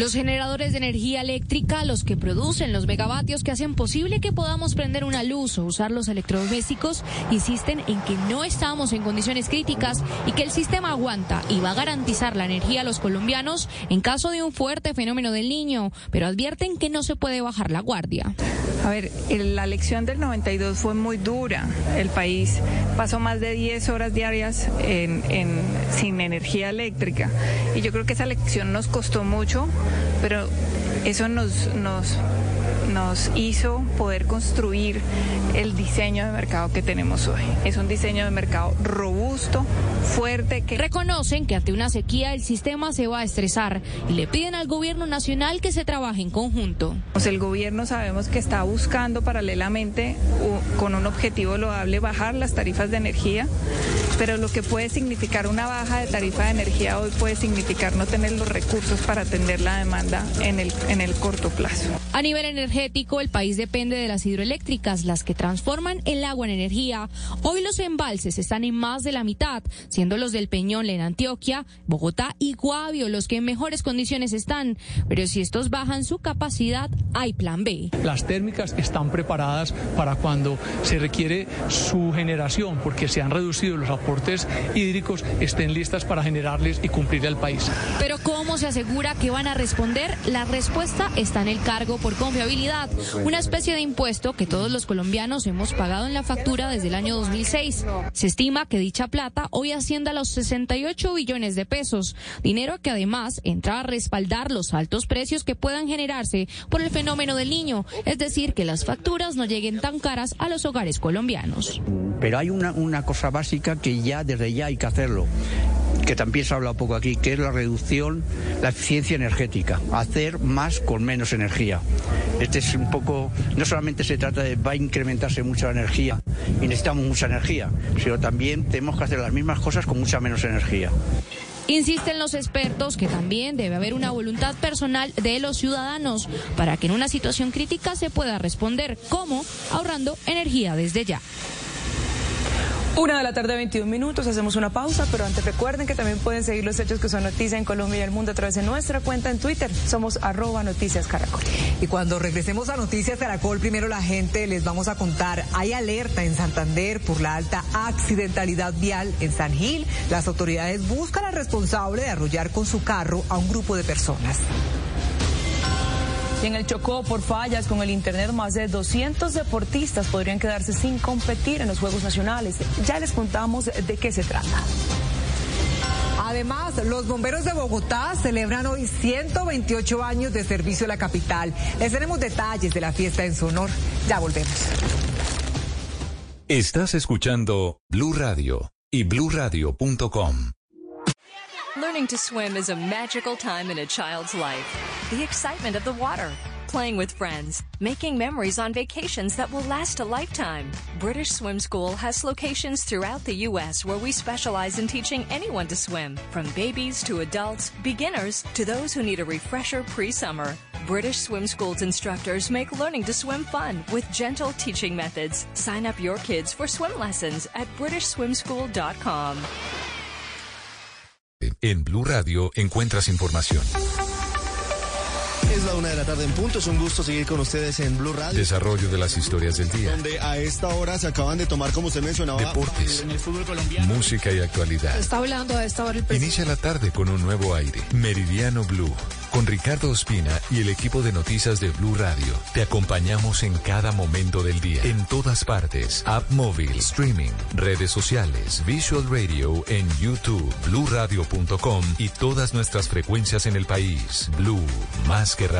S36: Los generadores de energía eléctrica, los que producen los megavatios que hacen posible que podamos prender una luz o usar los electrodomésticos, insisten en que no estamos en condiciones críticas y que el sistema aguanta y va a garantizar la energía a los colombianos en caso de un fuerte fenómeno del niño, pero advierten que no se puede bajar la guardia.
S85: A ver, la lección del 92 fue muy dura. El país pasó más de 10 horas diarias sin energía eléctrica y yo creo que esa lección nos costó mucho pero eso nos, nos, nos hizo poder construir el diseño de mercado que tenemos hoy. Es un diseño de mercado robusto, fuerte. Que...
S36: Reconocen que ante una sequía el sistema se va a estresar y le piden al gobierno nacional que se trabaje en conjunto.
S85: Pues el gobierno sabemos que está buscando paralelamente con un objetivo loable bajar las tarifas de energía, pero lo que puede significar una baja de tarifa de energía hoy puede significar no tener los recursos para atender la demanda en el, en el corto plazo.
S36: A nivel energético, el país depende de las hidroeléctricas, las que transforman el agua en energía. Hoy los embalses están en más de la mitad, siendo los del Peñón en Antioquia, Bogotá y Guavio los que en mejores condiciones están. Pero si estos bajan su capacidad, hay plan B.
S94: Las térmicas están preparadas para cuando se requiere su generación, porque se han reducido los aportes hídricos, estén listas para generarles y cumplir el país.
S36: Pero ¿cómo se asegura que van a responder? La respuesta está en el cargo por confiabilidad, una especie de impuesto que todos los colombianos hemos pagado en la factura desde el año 2006. Se estima que dicha plata hoy ascienda a los 68 billones de pesos, dinero que además entra a respaldar los altos precios que puedan generarse por el fenómeno del niño, es decir, que las facturas no lleguen tan caras a los hogares colombianos.
S52: Pero hay una, una cosa básica que ya desde ya hay que hacerlo que también se ha hablado poco aquí, que es la reducción, la eficiencia energética, hacer más con menos energía. Este es un poco, no solamente se trata de va a incrementarse mucho la energía y necesitamos mucha energía, sino también tenemos que hacer las mismas cosas con mucha menos energía.
S36: Insisten los expertos que también debe haber una voluntad personal de los ciudadanos para que en una situación crítica se pueda responder, como ahorrando energía desde ya.
S39: Una de la tarde, 21 minutos, hacemos una pausa, pero antes recuerden que también pueden seguir los hechos que son noticia en Colombia y el mundo a través de nuestra cuenta en Twitter. Somos arroba noticias caracol.
S38: Y cuando regresemos a Noticias Caracol, primero la gente les vamos a contar, hay alerta en Santander por la alta accidentalidad vial en San Gil. Las autoridades buscan al responsable de arrollar con su carro a un grupo de personas.
S39: Y en el Chocó, por fallas con el Internet, más de 200 deportistas podrían quedarse sin competir en los Juegos Nacionales. Ya les contamos de qué se trata.
S38: Además, los bomberos de Bogotá celebran hoy 128 años de servicio a la capital. Les tenemos detalles de la fiesta en su honor. Ya volvemos.
S6: Estás escuchando Blue Radio y bluradio.com.
S95: Learning to swim is a magical time in a child's life. The excitement of the water, playing with friends, making memories on vacations that will last a lifetime. British Swim School has locations throughout the U.S. where we specialize in teaching anyone to swim, from babies to adults, beginners to those who need a refresher pre-summer. British Swim School's instructors make learning to swim fun with gentle teaching methods. Sign up your kids for swim lessons at BritishSwimSchool.com.
S6: En Blue Radio encuentras información.
S90: La una de la tarde en punto. Es un gusto seguir con ustedes en Blue Radio.
S6: Desarrollo de las historias del día.
S90: Donde a esta hora se acaban de tomar, como usted mencionaba,
S6: Deportes.
S90: en el fútbol colombiano.
S6: Música y actualidad.
S96: Está hablando a esta hora el presidente.
S6: Inicia la tarde con un nuevo aire. Meridiano Blue. Con Ricardo Ospina y el equipo de noticias de Blue Radio. Te acompañamos en cada momento del día. En todas partes. App móvil, streaming, redes sociales, Visual Radio en YouTube, bluradio.com y todas nuestras frecuencias en el país. Blue, más que radio.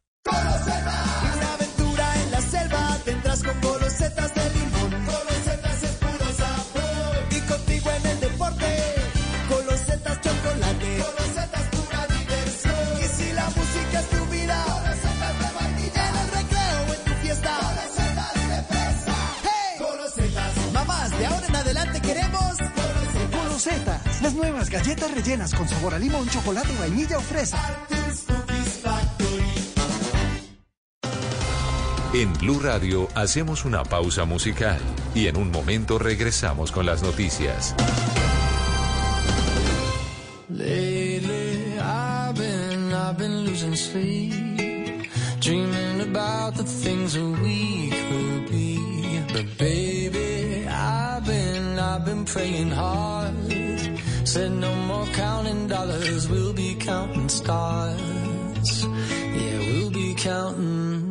S97: Una aventura en la selva tendrás con golosetas de limón. Golosetas es puro sabor. Y contigo en el deporte, golosetas chocolate. Golosetas pura diversión. Y si la música es tu vida, golosetas de vainilla. En el recreo o en tu fiesta, golosetas de fresa. ¡Hey! Golosetas. Mamás, de ahora en adelante queremos golosetas.
S98: Golosetas, las nuevas galletas rellenas con sabor a limón, chocolate, vainilla o fresa.
S6: En Blue Radio hacemos una pausa musical y en un momento regresamos con las noticias.
S52: Lately, I've been, I've been losing sleep, dreaming about the things that we could be. But baby, I've been, I've been praying hard. Said no more counting dollars, we'll be counting stars. Yeah, we'll be counting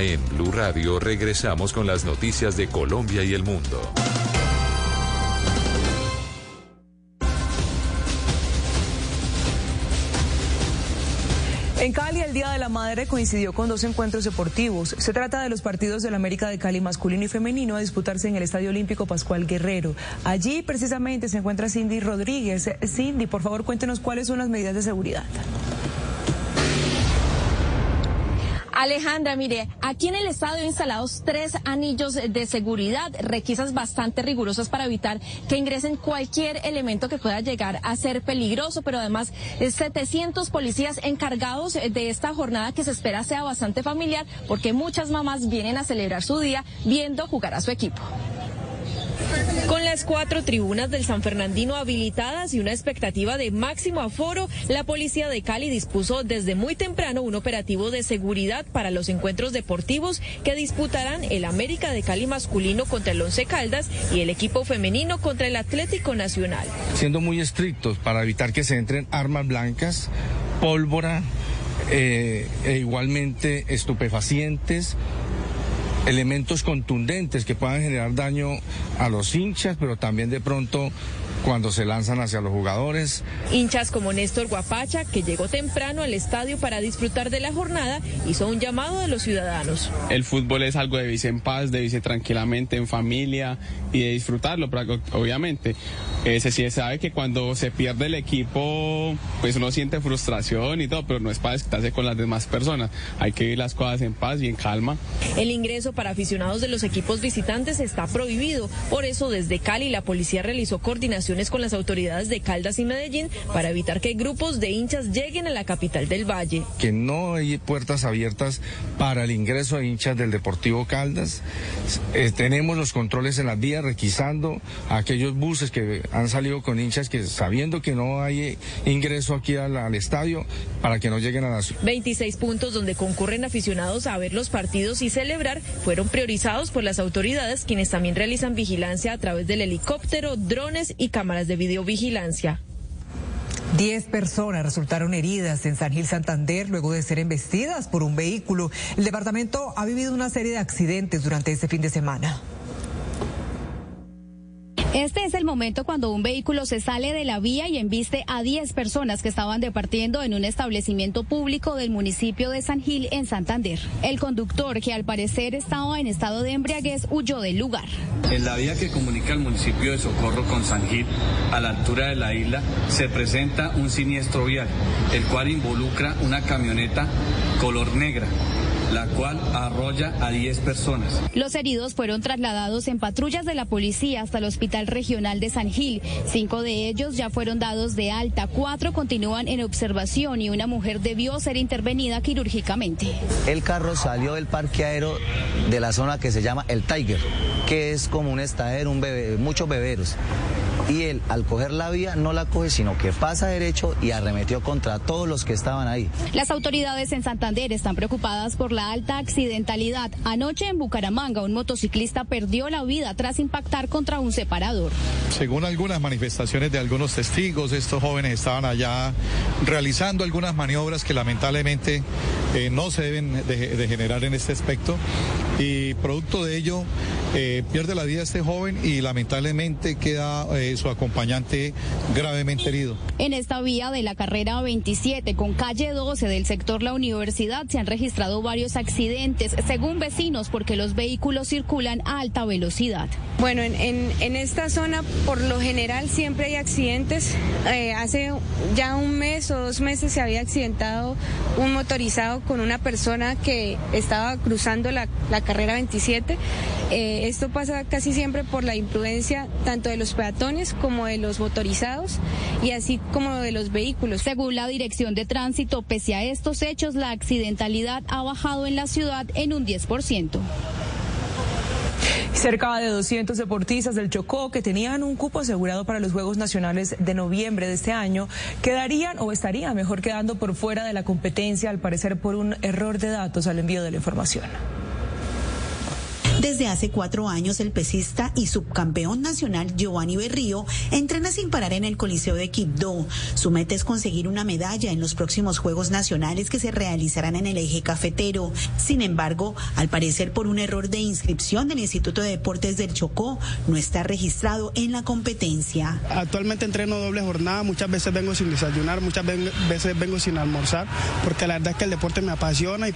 S6: En Blue Radio regresamos con las noticias de Colombia y el mundo.
S39: En Cali, el Día de la Madre coincidió con dos encuentros deportivos. Se trata de los partidos del América de Cali masculino y femenino a disputarse en el Estadio Olímpico Pascual Guerrero. Allí precisamente se encuentra Cindy Rodríguez. Cindy, por favor, cuéntenos cuáles son las medidas de seguridad.
S87: Alejandra, mire, aquí en el estadio instalados tres anillos de seguridad, requisas bastante rigurosas para evitar que ingresen cualquier elemento que pueda llegar a ser peligroso, pero además eh, 700 policías encargados de esta jornada que se espera sea bastante familiar porque muchas mamás vienen a celebrar su día viendo jugar a su equipo.
S99: Con las cuatro tribunas del San Fernandino habilitadas y una expectativa de máximo aforo, la policía de Cali dispuso desde muy temprano un operativo de seguridad para los encuentros deportivos que disputarán el América de Cali masculino contra el Once Caldas y el equipo femenino contra el Atlético Nacional.
S90: siendo muy estrictos para evitar que se entren armas blancas, pólvora eh, e igualmente estupefacientes, elementos contundentes que puedan generar daño a los hinchas, pero también de pronto cuando se lanzan hacia los jugadores.
S99: Hinchas como Néstor Guapacha, que llegó temprano al estadio para disfrutar de la jornada, hizo un llamado de los ciudadanos.
S80: El fútbol es algo de vivir en paz, de vivir tranquilamente en familia y de disfrutarlo, obviamente. Eh, se, se sabe que cuando se pierde el equipo, pues uno siente frustración y todo, pero no es para desquitarse con las demás personas. Hay que vivir las cosas en paz y en calma.
S99: El ingreso para aficionados de los equipos visitantes está prohibido. Por eso, desde Cali, la policía realizó coordinaciones con las autoridades de Caldas y Medellín para evitar que grupos de hinchas lleguen a la capital del Valle.
S90: Que no hay puertas abiertas para el ingreso de hinchas del Deportivo Caldas. Eh, tenemos los controles en las vías requisando a aquellos buses que han salido con hinchas que sabiendo que no hay ingreso aquí al, al estadio para que no lleguen a la ciudad.
S99: 26 puntos donde concurren aficionados a ver los partidos y celebrar fueron priorizados por las autoridades quienes también realizan vigilancia a través del helicóptero, drones y cámaras de videovigilancia.
S38: Diez personas resultaron heridas en San Gil Santander luego de ser embestidas por un vehículo. El departamento ha vivido una serie de accidentes durante este fin de semana.
S87: Este es el momento cuando un vehículo se sale de la vía y embiste a 10 personas que estaban departiendo en un establecimiento público del municipio de San Gil en Santander. El conductor, que al parecer estaba en estado de embriaguez, huyó del lugar.
S100: En la vía que comunica el municipio de Socorro con San Gil, a la altura de la isla, se presenta un siniestro vial, el cual involucra una camioneta color negra la cual arrolla a 10 personas.
S87: Los heridos fueron trasladados en patrullas de la policía hasta el Hospital Regional de San Gil. Cinco de ellos ya fueron dados de alta, cuatro continúan en observación y una mujer debió ser intervenida quirúrgicamente.
S101: El carro salió del parqueadero de la zona que se llama El Tiger, que es como un estadero, un bebé, muchos beberos y él al coger la vía no la coge, sino que pasa derecho y arremetió contra todos los que estaban ahí.
S87: Las autoridades en Santander están preocupadas por la alta accidentalidad. Anoche en Bucaramanga un motociclista perdió la vida tras impactar contra un separador.
S102: Según algunas manifestaciones de algunos testigos, estos jóvenes estaban allá realizando algunas maniobras que lamentablemente eh, no se deben de, de, generar en este aspecto y producto de ello eh, pierde la vida este joven y lamentablemente queda eh, su acompañante gravemente herido.
S87: En esta vía de la carrera 27 con calle 12 del sector La Universidad se han registrado varios accidentes, según vecinos, porque los vehículos circulan a alta velocidad.
S103: Bueno, en, en, en esta zona por lo general siempre hay accidentes. Eh, hace ya un mes o dos meses se había accidentado un motorizado con una persona que estaba cruzando la, la carrera 27. Eh, esto pasa casi siempre por la imprudencia tanto de los peatones como de los motorizados y así como de los vehículos.
S87: Según la Dirección de Tránsito, pese a estos hechos, la accidentalidad ha bajado en la ciudad en un 10%.
S39: Cerca de 200 deportistas del Chocó que tenían un cupo asegurado para los Juegos Nacionales de noviembre de este año quedarían o estarían mejor quedando por fuera de la competencia, al parecer por un error de datos al envío de la información.
S97: Desde hace cuatro años, el pesista y subcampeón nacional Giovanni Berrío entrena sin parar en el Coliseo de Quibdó. Su meta es conseguir una medalla en los próximos Juegos Nacionales que se realizarán en el eje cafetero. Sin embargo, al parecer por un error de inscripción del Instituto de Deportes del Chocó, no está registrado en la competencia.
S104: Actualmente entreno doble jornada, muchas veces vengo sin desayunar, muchas veces vengo sin almorzar, porque la verdad es que el deporte me apasiona y